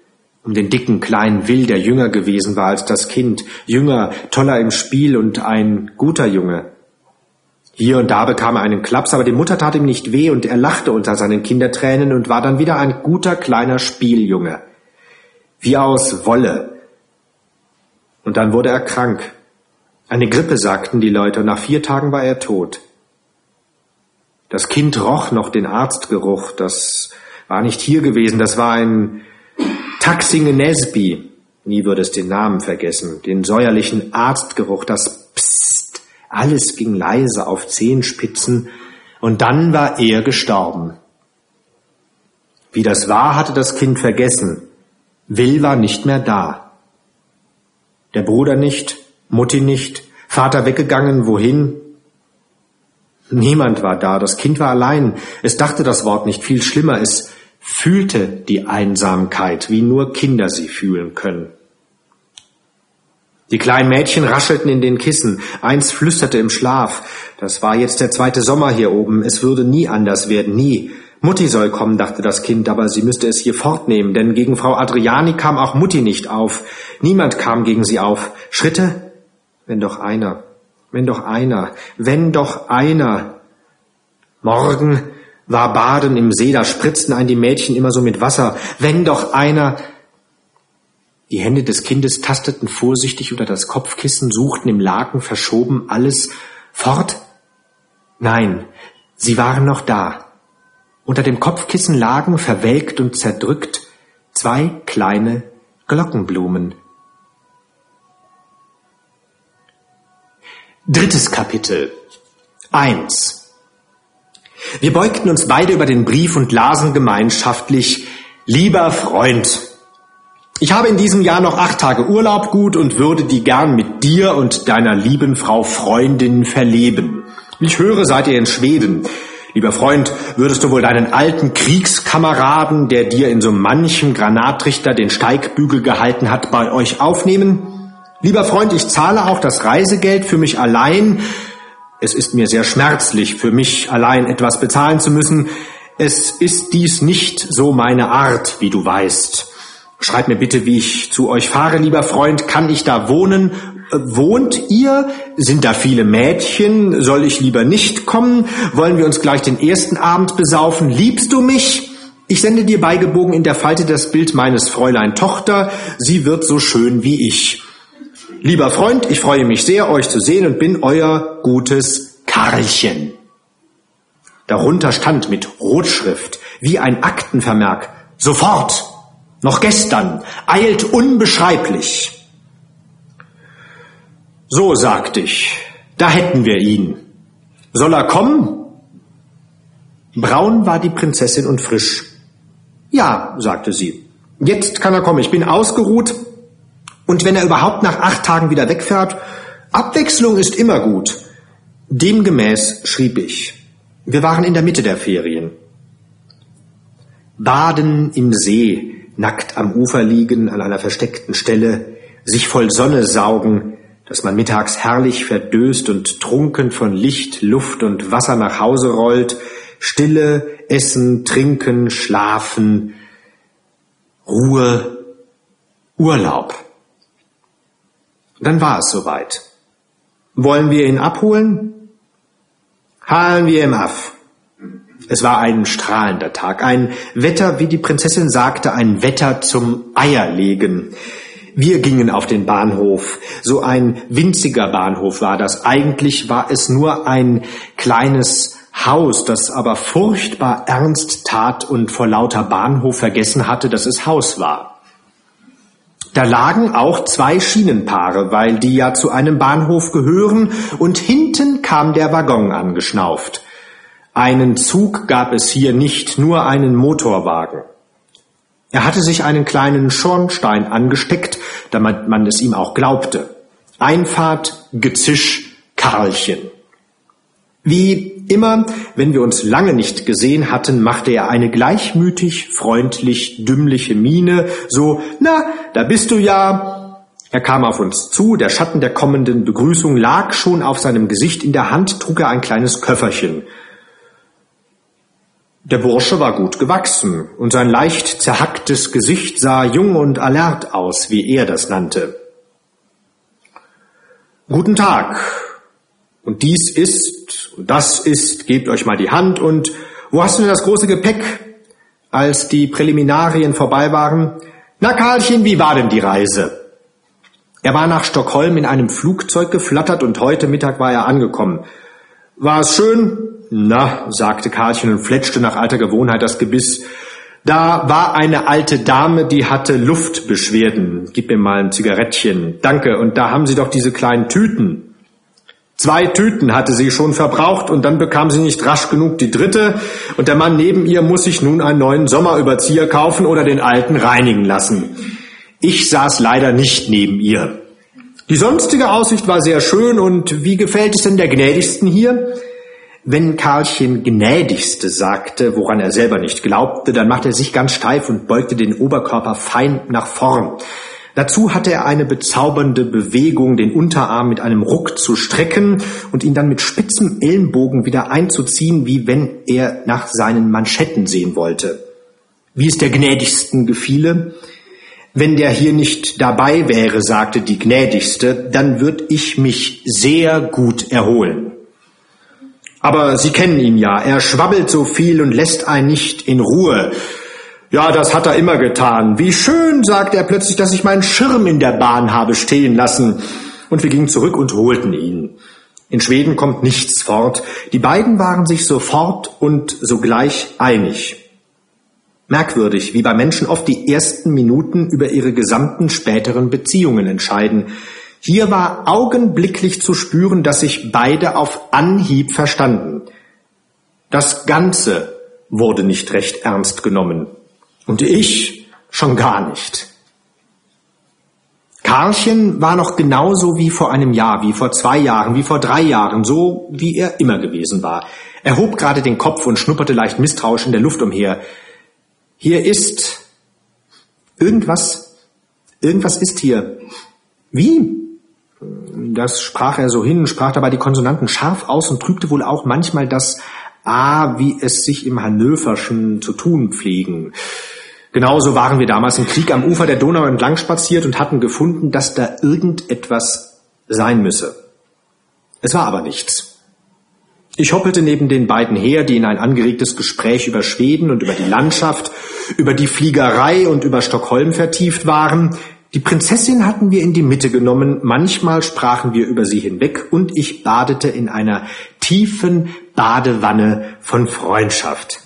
Speaker 1: um den dicken kleinen Will, der jünger gewesen war als das Kind, jünger, toller im Spiel und ein guter Junge. Hier und da bekam er einen Klaps, aber die Mutter tat ihm nicht weh und er lachte unter seinen Kindertränen und war dann wieder ein guter kleiner Spieljunge. Wie aus Wolle. Und dann wurde er krank. Eine Grippe, sagten die Leute, und nach vier Tagen war er tot. Das Kind roch noch den Arztgeruch, das war nicht hier gewesen, das war ein Taxinge Nesby, nie würde es den Namen vergessen, den säuerlichen Arztgeruch, das Psst, alles ging leise auf Zehenspitzen, und dann war er gestorben. Wie das war, hatte das Kind vergessen. Will war nicht mehr da. Der Bruder nicht, Mutti nicht, Vater weggegangen, wohin? Niemand war da, das Kind war allein. Es dachte das Wort nicht viel schlimmer, es fühlte die Einsamkeit, wie nur Kinder sie fühlen können. Die kleinen Mädchen raschelten in den Kissen, eins flüsterte im Schlaf, das war jetzt der zweite Sommer hier oben, es würde nie anders werden, nie. Mutti soll kommen, dachte das Kind, aber sie müsste es hier fortnehmen, denn gegen Frau Adriani kam auch Mutti nicht auf. Niemand kam gegen sie auf. Schritte? Wenn doch einer, wenn doch einer, wenn doch einer. Morgen war Baden im See, da spritzten ein die Mädchen immer so mit Wasser. Wenn doch einer. Die Hände des Kindes tasteten vorsichtig unter das Kopfkissen, suchten im Laken verschoben alles fort. Nein, sie waren noch da. Unter dem Kopfkissen lagen, verwelkt und zerdrückt, zwei kleine Glockenblumen. Drittes Kapitel. Eins. Wir beugten uns beide über den Brief und lasen gemeinschaftlich Lieber Freund, ich habe in diesem Jahr noch acht Tage Urlaub gut und würde die gern mit dir und deiner lieben Frau Freundin verleben. Ich höre, seid ihr in Schweden. Lieber Freund, würdest du wohl deinen alten Kriegskameraden, der dir in so manchem Granatrichter den Steigbügel gehalten hat, bei euch aufnehmen? Lieber Freund, ich zahle auch das Reisegeld für mich allein. Es ist mir sehr schmerzlich, für mich allein etwas bezahlen zu müssen. Es ist dies nicht so meine Art, wie du weißt. Schreib mir bitte, wie ich zu euch fahre, lieber Freund. Kann ich da wohnen? Wohnt ihr? Sind da viele Mädchen? Soll ich lieber nicht kommen? Wollen wir uns gleich den ersten Abend besaufen? Liebst du mich? Ich sende dir beigebogen in der Falte das Bild meines Fräulein Tochter. Sie wird so schön wie ich. Lieber Freund, ich freue mich sehr, euch zu sehen und bin euer gutes Karlchen. Darunter stand mit Rotschrift, wie ein Aktenvermerk, sofort noch gestern, eilt unbeschreiblich. So sagte ich, da hätten wir ihn. Soll er kommen? Braun war die Prinzessin und frisch. Ja, sagte sie. Jetzt kann er kommen. Ich bin ausgeruht. Und wenn er überhaupt nach acht Tagen wieder wegfährt, Abwechslung ist immer gut. Demgemäß schrieb ich. Wir waren in der Mitte der Ferien. Baden im See, nackt am Ufer liegen, an einer versteckten Stelle, sich voll Sonne saugen, dass man mittags herrlich verdöst und trunken von Licht, Luft und Wasser nach Hause rollt, Stille, Essen, Trinken, Schlafen, Ruhe, Urlaub. Dann war es soweit. Wollen wir ihn abholen? Halen wir ihm ab. Es war ein strahlender Tag, ein Wetter, wie die Prinzessin sagte, ein Wetter zum Eierlegen. Wir gingen auf den Bahnhof. So ein winziger Bahnhof war das. Eigentlich war es nur ein kleines Haus, das aber furchtbar ernst tat und vor lauter Bahnhof vergessen hatte, dass es Haus war. Da lagen auch zwei Schienenpaare, weil die ja zu einem Bahnhof gehören, und hinten kam der Waggon angeschnauft. Einen Zug gab es hier nicht, nur einen Motorwagen. Er hatte sich einen kleinen Schornstein angesteckt, damit man es ihm auch glaubte. Einfahrt, Gezisch, Karlchen. Wie immer, wenn wir uns lange nicht gesehen hatten, machte er eine gleichmütig, freundlich, dümmliche Miene, so, na, da bist du ja. Er kam auf uns zu, der Schatten der kommenden Begrüßung lag schon auf seinem Gesicht, in der Hand trug er ein kleines Köfferchen. Der Bursche war gut gewachsen, und sein leicht zerhacktes Gesicht sah jung und alert aus, wie er das nannte. Guten Tag. Und dies ist, und das ist, gebt euch mal die Hand, und wo hast du denn das große Gepäck? Als die Präliminarien vorbei waren, na Karlchen, wie war denn die Reise? Er war nach Stockholm in einem Flugzeug geflattert und heute Mittag war er angekommen. War es schön? Na, sagte Karlchen und fletschte nach alter Gewohnheit das Gebiss. Da war eine alte Dame, die hatte Luftbeschwerden. Gib mir mal ein Zigarettchen. Danke. Und da haben Sie doch diese kleinen Tüten. Zwei Tüten hatte sie schon verbraucht und dann bekam sie nicht rasch genug die dritte und der Mann neben ihr muss sich nun einen neuen Sommerüberzieher kaufen oder den alten reinigen lassen. Ich saß leider nicht neben ihr. Die sonstige Aussicht war sehr schön und wie gefällt es denn der Gnädigsten hier? Wenn Karlchen gnädigste sagte, woran er selber nicht glaubte, dann machte er sich ganz steif und beugte den Oberkörper fein nach vorn. Dazu hatte er eine bezaubernde Bewegung, den Unterarm mit einem Ruck zu strecken und ihn dann mit spitzem Ellenbogen wieder einzuziehen, wie wenn er nach seinen Manschetten sehen wollte. Wie es der gnädigsten gefiele, wenn der hier nicht dabei wäre, sagte die gnädigste, dann würd ich mich sehr gut erholen. Aber Sie kennen ihn ja. Er schwabbelt so viel und lässt einen nicht in Ruhe. Ja, das hat er immer getan. Wie schön, sagt er plötzlich, dass ich meinen Schirm in der Bahn habe stehen lassen. Und wir gingen zurück und holten ihn. In Schweden kommt nichts fort. Die beiden waren sich sofort und sogleich einig. Merkwürdig, wie bei Menschen oft die ersten Minuten über ihre gesamten späteren Beziehungen entscheiden. Hier war augenblicklich zu spüren, dass sich beide auf Anhieb verstanden. Das Ganze wurde nicht recht ernst genommen. Und ich schon gar nicht. Karlchen war noch genauso wie vor einem Jahr, wie vor zwei Jahren, wie vor drei Jahren, so wie er immer gewesen war. Er hob gerade den Kopf und schnupperte leicht misstrauisch in der Luft umher. Hier ist irgendwas, irgendwas ist hier. Wie? Das sprach er so hin, sprach dabei die Konsonanten scharf aus und trübte wohl auch manchmal das A, wie es sich im Hannöverschen zu tun pflegen. Genauso waren wir damals im Krieg am Ufer der Donau entlang spaziert und hatten gefunden, dass da irgendetwas sein müsse. Es war aber nichts. Ich hoppelte neben den beiden her, die in ein angeregtes Gespräch über Schweden und über die Landschaft, über die Fliegerei und über Stockholm vertieft waren. Die Prinzessin hatten wir in die Mitte genommen, manchmal sprachen wir über sie hinweg und ich badete in einer tiefen Badewanne von Freundschaft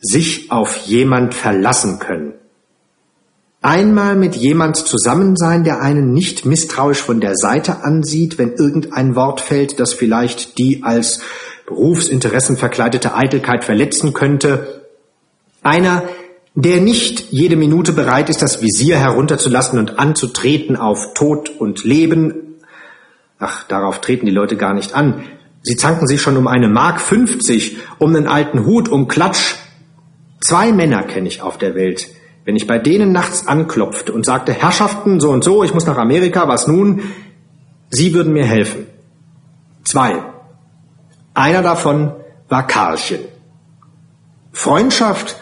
Speaker 1: sich auf jemand verlassen können. Einmal mit jemand zusammen sein, der einen nicht misstrauisch von der Seite ansieht, wenn irgendein Wort fällt, das vielleicht die als Berufsinteressen verkleidete Eitelkeit verletzen könnte. Einer, der nicht jede Minute bereit ist, das Visier herunterzulassen und anzutreten auf Tod und Leben. Ach, darauf treten die Leute gar nicht an. Sie zanken sich schon um eine Mark 50, um einen alten Hut, um Klatsch, Zwei Männer kenne ich auf der Welt. Wenn ich bei denen nachts anklopfte und sagte, Herrschaften, so und so, ich muss nach Amerika, was nun? Sie würden mir helfen. Zwei. Einer davon war Karlchen. Freundschaft,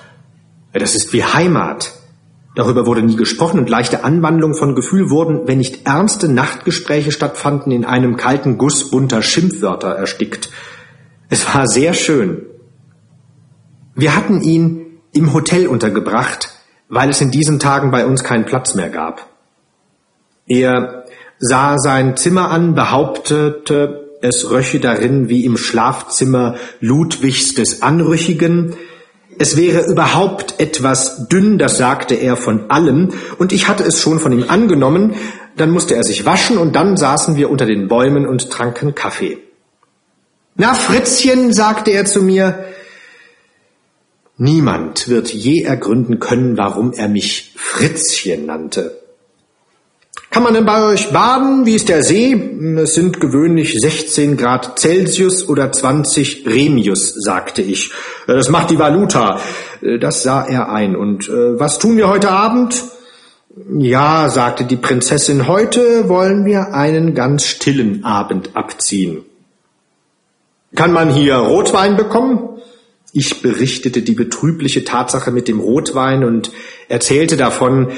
Speaker 1: das ist wie Heimat. Darüber wurde nie gesprochen und leichte Anwandlungen von Gefühl wurden, wenn nicht ernste Nachtgespräche stattfanden, in einem kalten Guss bunter Schimpfwörter erstickt. Es war sehr schön. Wir hatten ihn im Hotel untergebracht, weil es in diesen Tagen bei uns keinen Platz mehr gab. Er sah sein Zimmer an, behauptete, es röche darin wie im Schlafzimmer Ludwigs des Anrüchigen. Es wäre überhaupt etwas dünn, das sagte er von allem, und ich hatte es schon von ihm angenommen, dann musste er sich waschen, und dann saßen wir unter den Bäumen und tranken Kaffee. Na, Fritzchen, sagte er zu mir, Niemand wird je ergründen können, warum er mich Fritzchen nannte. Kann man denn bei euch baden? Wie ist der See? Es sind gewöhnlich 16 Grad Celsius oder 20 Remius, sagte ich. Das macht die Valuta. Das sah er ein. Und äh, was tun wir heute Abend? Ja, sagte die Prinzessin, heute wollen wir einen ganz stillen Abend abziehen. Kann man hier Rotwein bekommen? Ich berichtete die betrübliche Tatsache mit dem Rotwein und erzählte davon,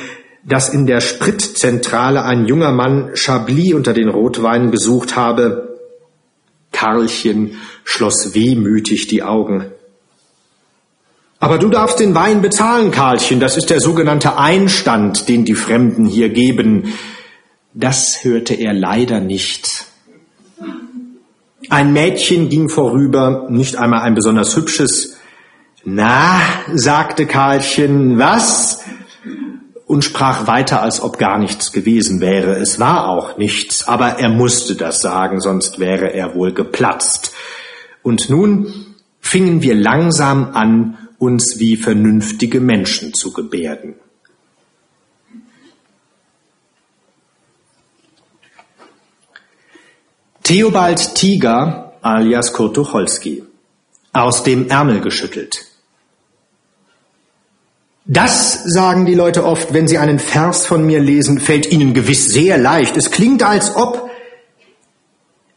Speaker 1: dass in der Spritzentrale ein junger Mann Chablis unter den Rotweinen gesucht habe. Karlchen schloss wehmütig die Augen. Aber du darfst den Wein bezahlen, Karlchen, das ist der sogenannte Einstand, den die Fremden hier geben. Das hörte er leider nicht. Ein Mädchen ging vorüber, nicht einmal ein besonders hübsches. Na, sagte Karlchen, was? Und sprach weiter, als ob gar nichts gewesen wäre. Es war auch nichts, aber er musste das sagen, sonst wäre er wohl geplatzt. Und nun fingen wir langsam an, uns wie vernünftige Menschen zu gebärden. Theobald Tiger alias Kurt Tucholsky. Aus dem Ärmel geschüttelt. Das sagen die Leute oft, wenn sie einen Vers von mir lesen, fällt ihnen gewiss sehr leicht. Es klingt, als ob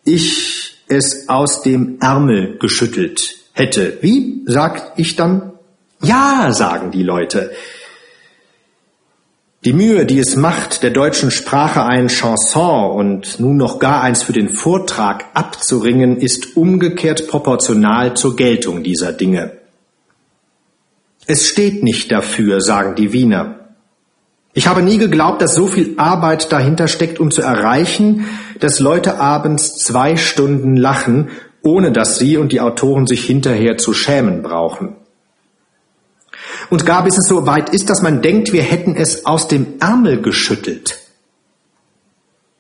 Speaker 1: ich es aus dem Ärmel geschüttelt hätte. Wie? sagt ich dann. Ja, sagen die Leute. Die Mühe, die es macht, der deutschen Sprache ein Chanson und nun noch gar eins für den Vortrag abzuringen, ist umgekehrt proportional zur Geltung dieser Dinge. Es steht nicht dafür, sagen die Wiener. Ich habe nie geglaubt, dass so viel Arbeit dahinter steckt, um zu erreichen, dass Leute abends zwei Stunden lachen, ohne dass sie und die Autoren sich hinterher zu schämen brauchen und gar bis es so weit ist, dass man denkt, wir hätten es aus dem Ärmel geschüttelt.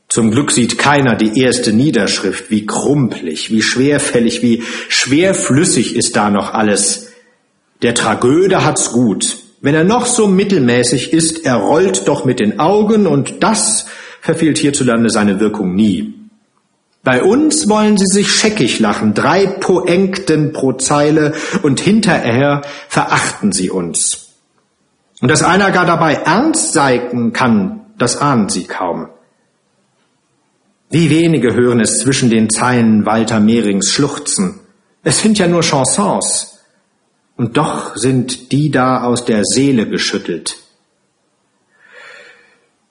Speaker 1: Zum Glück sieht keiner die erste Niederschrift, wie krumpelig, wie schwerfällig, wie schwerflüssig ist da noch alles. Der Tragöde hat's gut. Wenn er noch so mittelmäßig ist, er rollt doch mit den Augen und das verfehlt hierzulande seine Wirkung nie. Bei uns wollen sie sich scheckig lachen, drei Poenkten pro Zeile und hinterher verachten sie uns. Und dass einer gar dabei ernst sein kann, das ahnen sie kaum. Wie wenige hören es zwischen den Zeilen Walter Mehrings schluchzen. Es sind ja nur Chansons. Und doch sind die da aus der Seele geschüttelt.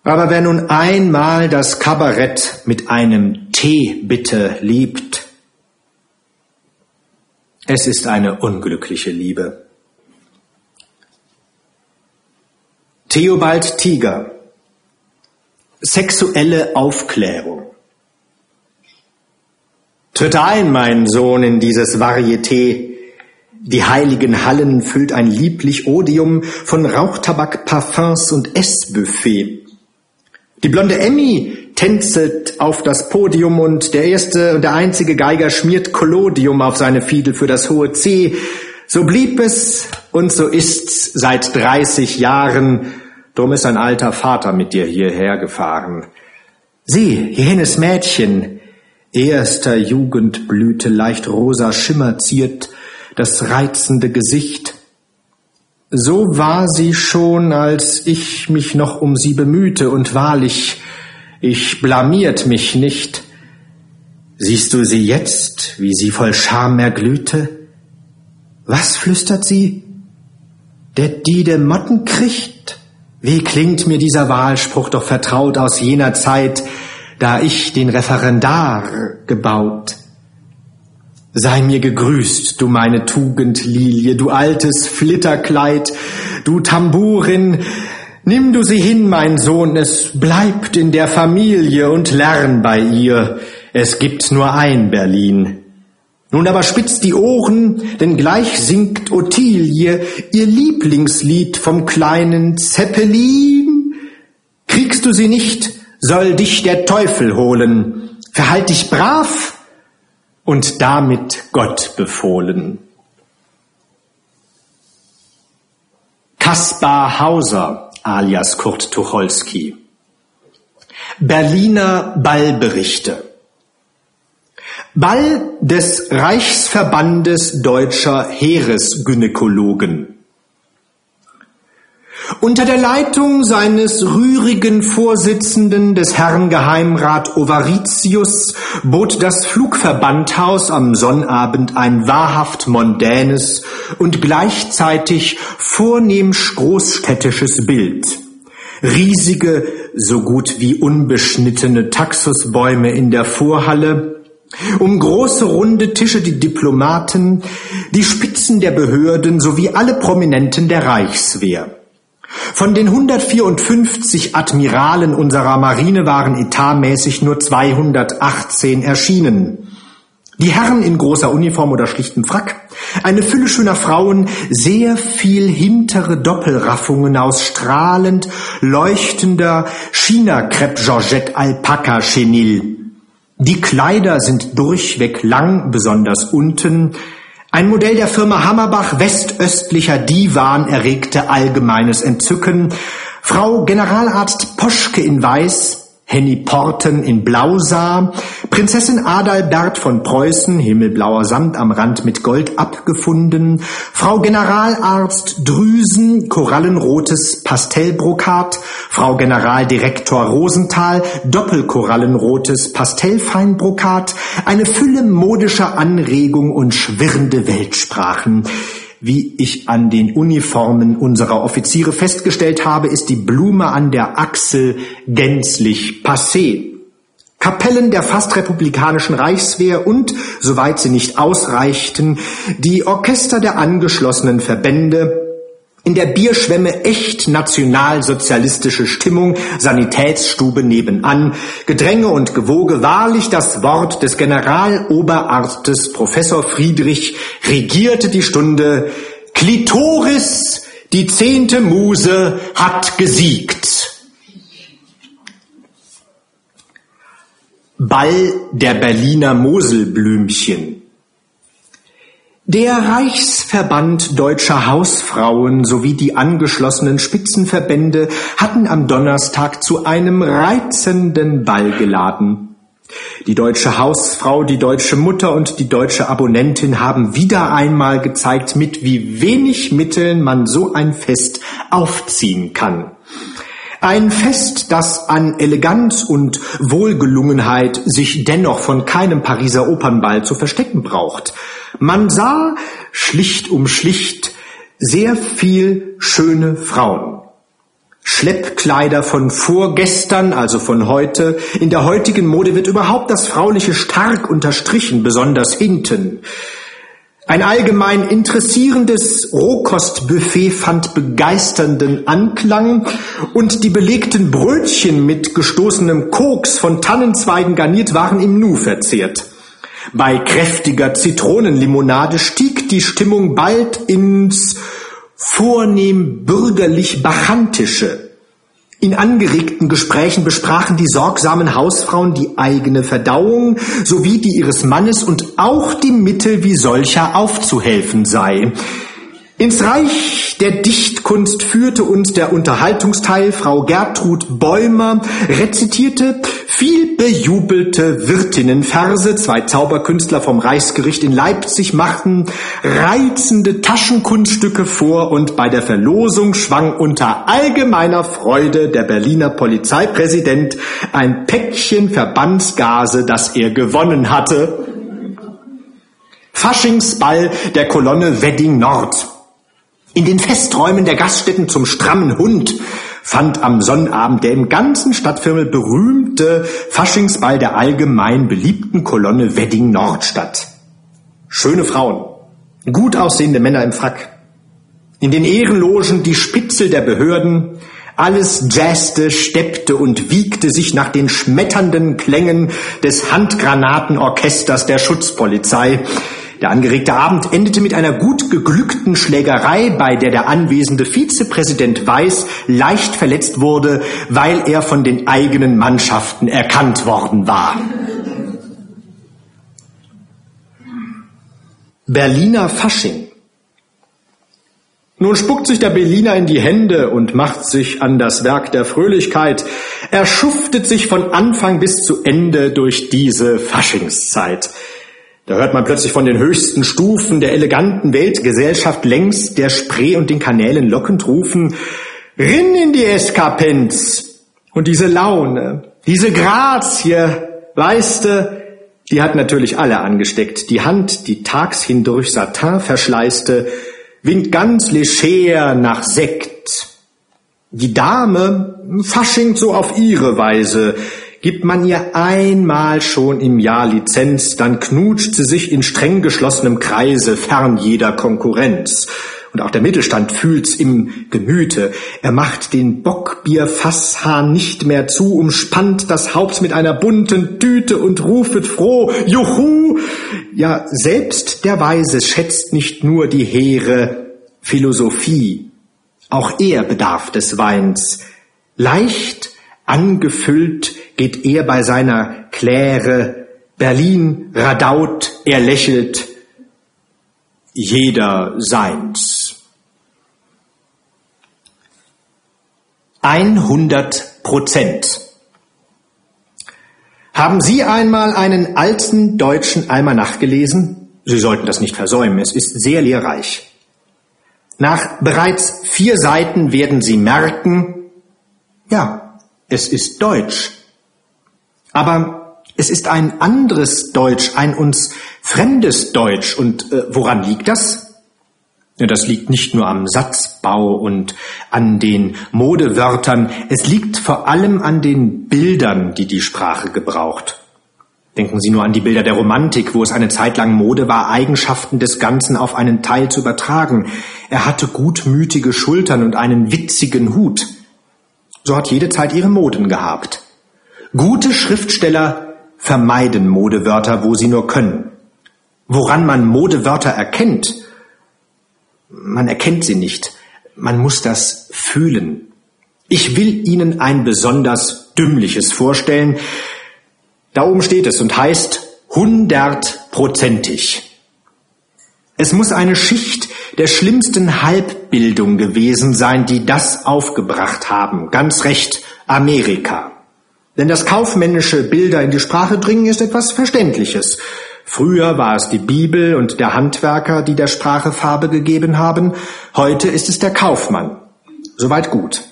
Speaker 1: Aber wer nun einmal das Kabarett mit einem Tee bitte liebt, es ist eine unglückliche Liebe. Theobald Tiger Sexuelle Aufklärung Tritt ein, mein Sohn, in dieses Varieté. Die heiligen Hallen füllt ein lieblich Odium von Rauchtabak, Parfums und Essbuffet. Die blonde Emmy tänzelt auf das Podium und der erste und der einzige Geiger schmiert Collodium auf seine Fiedel für das hohe C. So blieb es und so ist's seit 30 Jahren Drum ist ein alter Vater mit dir hierher gefahren. Sieh, jenes Mädchen, erster Jugendblüte, leicht rosa Schimmer ziert das reizende Gesicht. So war sie schon, als ich mich noch um sie bemühte, und wahrlich, ich blamiert mich nicht. Siehst du sie jetzt, wie sie voll Scham erglühte? Was flüstert sie? Der die de Motten kriegt? Wie klingt mir dieser Wahlspruch doch vertraut aus jener Zeit, da ich den Referendar gebaut. Sei mir gegrüßt, du meine Tugendlilie, du altes Flitterkleid, du Tambourin, nimm du sie hin, mein Sohn, es bleibt in der Familie und lern bei ihr, es gibt nur ein Berlin. Nun aber spitzt die Ohren, denn gleich singt Ottilie ihr Lieblingslied vom kleinen Zeppelin. Kriegst du sie nicht, soll dich der Teufel holen. Verhalt dich brav und damit Gott befohlen. Kaspar Hauser alias Kurt Tucholsky Berliner Ballberichte Ball des Reichsverbandes deutscher Heeresgynäkologen. Unter der Leitung seines rührigen Vorsitzenden des Herrn Geheimrat Ovaritius bot das Flugverbandhaus am Sonnabend ein wahrhaft mondänes und gleichzeitig vornehm großstädtisches Bild. Riesige, so gut wie unbeschnittene Taxusbäume in der Vorhalle, um große runde Tische die Diplomaten, die Spitzen der Behörden sowie alle Prominenten der Reichswehr. Von den 154 Admiralen unserer Marine waren etatmäßig nur 218 erschienen. Die Herren in großer Uniform oder schlichtem Frack, eine Fülle schöner Frauen, sehr viel hintere Doppelraffungen aus strahlend leuchtender China-Crepe Georgette Alpaka Chenille. Die Kleider sind durchweg lang, besonders unten. Ein Modell der Firma Hammerbach westöstlicher Divan erregte allgemeines Entzücken. Frau Generalarzt Poschke in Weiß Henny Porten in Blau sah, Prinzessin Adalbert von Preußen, himmelblauer Samt am Rand mit Gold abgefunden, Frau Generalarzt Drüsen, korallenrotes Pastellbrokat, Frau Generaldirektor Rosenthal, doppelkorallenrotes Pastellfeinbrokat, eine Fülle modischer Anregung und schwirrende Weltsprachen. Wie ich an den Uniformen unserer Offiziere festgestellt habe, ist die Blume an der Achsel gänzlich passé. Kapellen der fast republikanischen Reichswehr und, soweit sie nicht ausreichten, die Orchester der angeschlossenen Verbände, in der Bierschwemme echt nationalsozialistische Stimmung, Sanitätsstube nebenan, Gedränge und Gewoge, wahrlich das Wort des Generaloberarztes Professor Friedrich regierte die Stunde, Klitoris, die zehnte Muse, hat gesiegt. Ball der Berliner Moselblümchen. Der Reichsverband deutscher Hausfrauen sowie die angeschlossenen Spitzenverbände hatten am Donnerstag zu einem reizenden Ball geladen. Die deutsche Hausfrau, die deutsche Mutter und die deutsche Abonnentin haben wieder einmal gezeigt, mit wie wenig Mitteln man so ein Fest aufziehen kann. Ein Fest, das an Eleganz und Wohlgelungenheit sich dennoch von keinem Pariser Opernball zu verstecken braucht. Man sah schlicht um schlicht sehr viel schöne Frauen. Schleppkleider von vorgestern, also von heute. In der heutigen Mode wird überhaupt das Frauliche stark unterstrichen, besonders hinten. Ein allgemein interessierendes Rohkostbuffet fand begeisternden Anklang und die belegten Brötchen mit gestoßenem Koks von Tannenzweigen garniert waren im Nu verzehrt. Bei kräftiger Zitronenlimonade stieg die Stimmung bald ins vornehm bürgerlich Bachantische. In angeregten Gesprächen besprachen die sorgsamen Hausfrauen die eigene Verdauung sowie die ihres Mannes und auch die Mittel, wie solcher aufzuhelfen sei. Ins Reich der Dichtkunst führte uns der Unterhaltungsteil. Frau Gertrud Bäumer rezitierte viel bejubelte Wirtinnenverse. Zwei Zauberkünstler vom Reichsgericht in Leipzig machten reizende Taschenkunststücke vor und bei der Verlosung schwang unter allgemeiner Freude der Berliner Polizeipräsident ein Päckchen Verbandsgase, das er gewonnen hatte. Faschingsball der Kolonne Wedding Nord. In den Festräumen der Gaststätten zum strammen Hund fand am Sonnabend der im ganzen Stadtviertel berühmte Faschingsball der allgemein beliebten Kolonne Wedding Nord statt. Schöne Frauen, gut aussehende Männer im Frack. In den Ehrenlogen die Spitzel der Behörden, alles jazzte, steppte und wiegte sich nach den schmetternden Klängen des Handgranatenorchesters der Schutzpolizei, der angeregte Abend endete mit einer gut geglückten Schlägerei, bei der der anwesende Vizepräsident Weiß leicht verletzt wurde, weil er von den eigenen Mannschaften erkannt worden war. Berliner Fasching. Nun spuckt sich der Berliner in die Hände und macht sich an das Werk der Fröhlichkeit. Er schuftet sich von Anfang bis zu Ende durch diese Faschingszeit. Da hört man plötzlich von den höchsten Stufen der eleganten Weltgesellschaft längs der Spree und den Kanälen lockend rufen, Rinn in die Eskapenz! Und diese Laune, diese Grazie, weißte, die hat natürlich alle angesteckt. Die Hand, die tags hindurch Satin verschleißte, winkt ganz leger nach Sekt. Die Dame faschingt so auf ihre Weise, Gibt man ihr einmal schon im Jahr Lizenz, dann knutscht sie sich in streng geschlossenem Kreise fern jeder Konkurrenz. Und auch der Mittelstand fühlt's im Gemüte. Er macht den Bockbierfasshahn nicht mehr zu, umspannt das Haupt mit einer bunten Tüte und rufet froh, Juhu! Ja, selbst der Weise schätzt nicht nur die hehre Philosophie. Auch er bedarf des Weins. Leicht angefüllt geht er bei seiner Kläre Berlin radaut, er lächelt, jeder seins. 100 Prozent. Haben Sie einmal einen alten deutschen Almanach gelesen? Sie sollten das nicht versäumen, es ist sehr lehrreich. Nach bereits vier Seiten werden Sie merken, ja, es ist Deutsch. Aber es ist ein anderes Deutsch, ein uns fremdes Deutsch. Und äh, woran liegt das? Das liegt nicht nur am Satzbau und an den Modewörtern, es liegt vor allem an den Bildern, die die Sprache gebraucht. Denken Sie nur an die Bilder der Romantik, wo es eine Zeit lang Mode war, Eigenschaften des Ganzen auf einen Teil zu übertragen. Er hatte gutmütige Schultern und einen witzigen Hut. So hat jede Zeit ihre Moden gehabt. Gute Schriftsteller vermeiden Modewörter, wo sie nur können. Woran man Modewörter erkennt, man erkennt sie nicht. Man muss das fühlen. Ich will Ihnen ein besonders dümmliches vorstellen. Da oben steht es und heißt hundertprozentig. Es muss eine Schicht der schlimmsten Halbbildung gewesen sein, die das aufgebracht haben. Ganz recht, Amerika. Denn das kaufmännische Bilder in die Sprache bringen ist etwas Verständliches. Früher war es die Bibel und der Handwerker, die der Sprache Farbe gegeben haben. Heute ist es der Kaufmann. Soweit gut.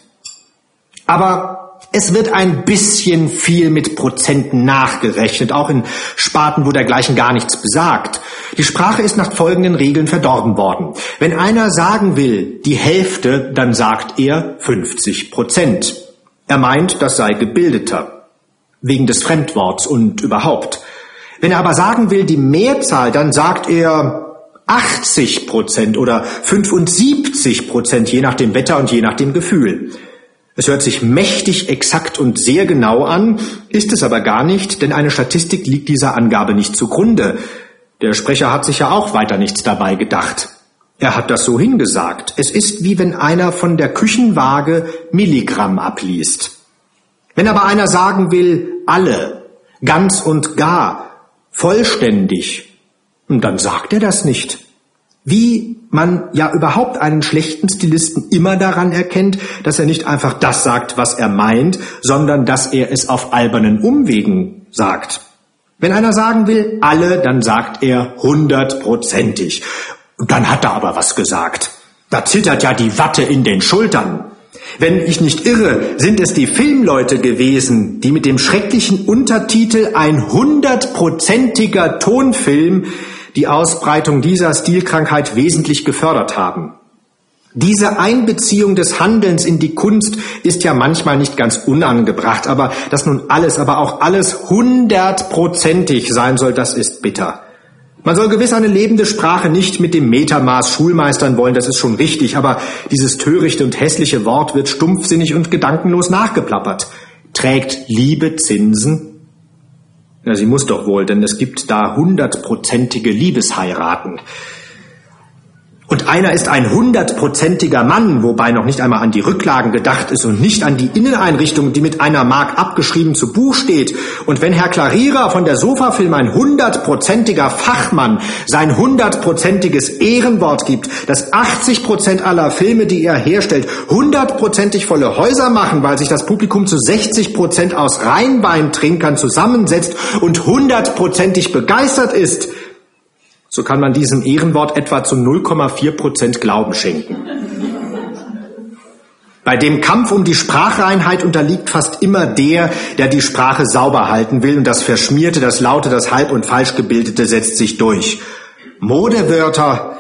Speaker 1: Aber es wird ein bisschen viel mit Prozenten nachgerechnet, auch in Sparten, wo dergleichen gar nichts besagt. Die Sprache ist nach folgenden Regeln verdorben worden. Wenn einer sagen will, die Hälfte, dann sagt er 50 Prozent. Er meint, das sei gebildeter. Wegen des Fremdworts und überhaupt. Wenn er aber sagen will, die Mehrzahl, dann sagt er 80 Prozent oder 75 Prozent, je nach dem Wetter und je nach dem Gefühl. Es hört sich mächtig exakt und sehr genau an, ist es aber gar nicht, denn eine Statistik liegt dieser Angabe nicht zugrunde. Der Sprecher hat sich ja auch weiter nichts dabei gedacht. Er hat das so hingesagt. Es ist wie wenn einer von der Küchenwaage Milligramm abliest. Wenn aber einer sagen will, alle, ganz und gar, vollständig. Und dann sagt er das nicht. Wie man ja überhaupt einen schlechten Stilisten immer daran erkennt, dass er nicht einfach das sagt, was er meint, sondern dass er es auf albernen Umwegen sagt. Wenn einer sagen will, alle, dann sagt er hundertprozentig. Dann hat er aber was gesagt. Da zittert ja die Watte in den Schultern. Wenn ich nicht irre, sind es die Filmleute gewesen, die mit dem schrecklichen Untertitel ein hundertprozentiger Tonfilm die Ausbreitung dieser Stilkrankheit wesentlich gefördert haben. Diese Einbeziehung des Handelns in die Kunst ist ja manchmal nicht ganz unangebracht, aber dass nun alles, aber auch alles hundertprozentig sein soll, das ist bitter. Man soll gewiss eine lebende Sprache nicht mit dem Metermaß schulmeistern wollen, das ist schon richtig, aber dieses törichte und hässliche Wort wird stumpfsinnig und gedankenlos nachgeplappert. Trägt Liebe Zinsen? Ja, sie muss doch wohl, denn es gibt da hundertprozentige Liebesheiraten. Und einer ist ein hundertprozentiger Mann, wobei noch nicht einmal an die Rücklagen gedacht ist und nicht an die Inneneinrichtung, die mit einer Mark abgeschrieben zu Buch steht. Und wenn Herr Klarierer von der Sofafilm ein hundertprozentiger Fachmann sein hundertprozentiges Ehrenwort gibt, dass 80 Prozent aller Filme, die er herstellt, hundertprozentig volle Häuser machen, weil sich das Publikum zu 60 Prozent aus Rheinweintrinkern zusammensetzt und hundertprozentig begeistert ist, so kann man diesem Ehrenwort etwa zu 0,4 Prozent Glauben schenken. Bei dem Kampf um die Sprachreinheit unterliegt fast immer der, der die Sprache sauber halten will und das Verschmierte, das Laute, das Halb- und Falschgebildete setzt sich durch. Modewörter,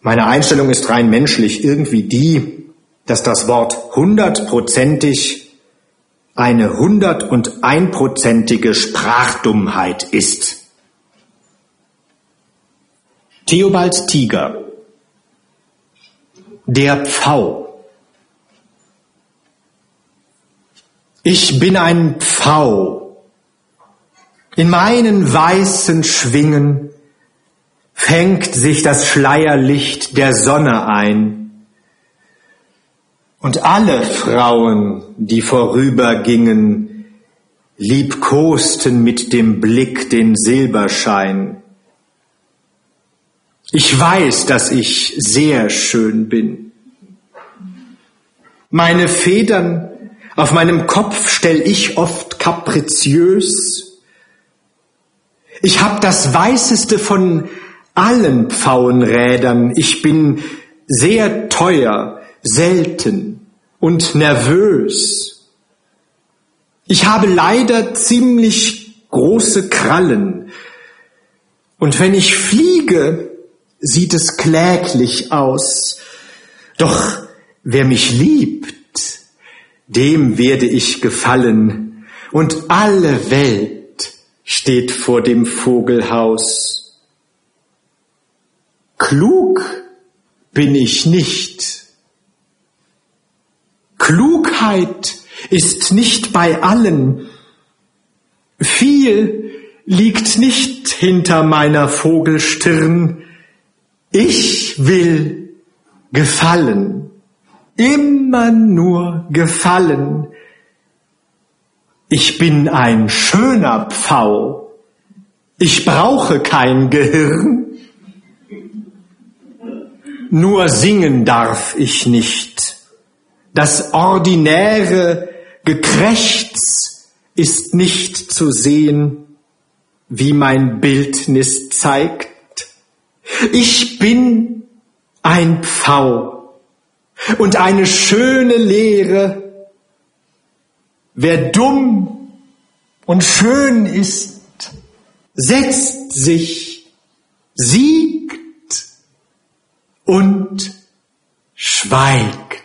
Speaker 1: meine Einstellung ist rein menschlich, irgendwie die, dass das Wort hundertprozentig eine hundert und einprozentige Sprachdummheit ist. Theobalds Tiger. Der Pfau. Ich bin ein Pfau. In meinen weißen Schwingen fängt sich das Schleierlicht der Sonne ein. Und alle Frauen, die vorübergingen, liebkosten mit dem Blick den Silberschein. Ich weiß, dass ich sehr schön bin. Meine Federn auf meinem Kopf stell ich oft kapriziös. Ich hab das weißeste von allen Pfauenrädern. Ich bin sehr teuer, selten und nervös. Ich habe leider ziemlich große Krallen. Und wenn ich fliege, sieht es kläglich aus. Doch wer mich liebt, dem werde ich gefallen, und alle Welt steht vor dem Vogelhaus. Klug bin ich nicht. Klugheit ist nicht bei allen. Viel liegt nicht hinter meiner Vogelstirn. Ich will gefallen, immer nur gefallen. Ich bin ein schöner Pfau. Ich brauche kein Gehirn. Nur singen darf ich nicht. Das ordinäre Gekrächz ist nicht zu sehen, wie mein Bildnis zeigt. Ich bin ein Pfau und eine schöne Lehre. Wer dumm und schön ist, setzt sich, siegt und schweigt.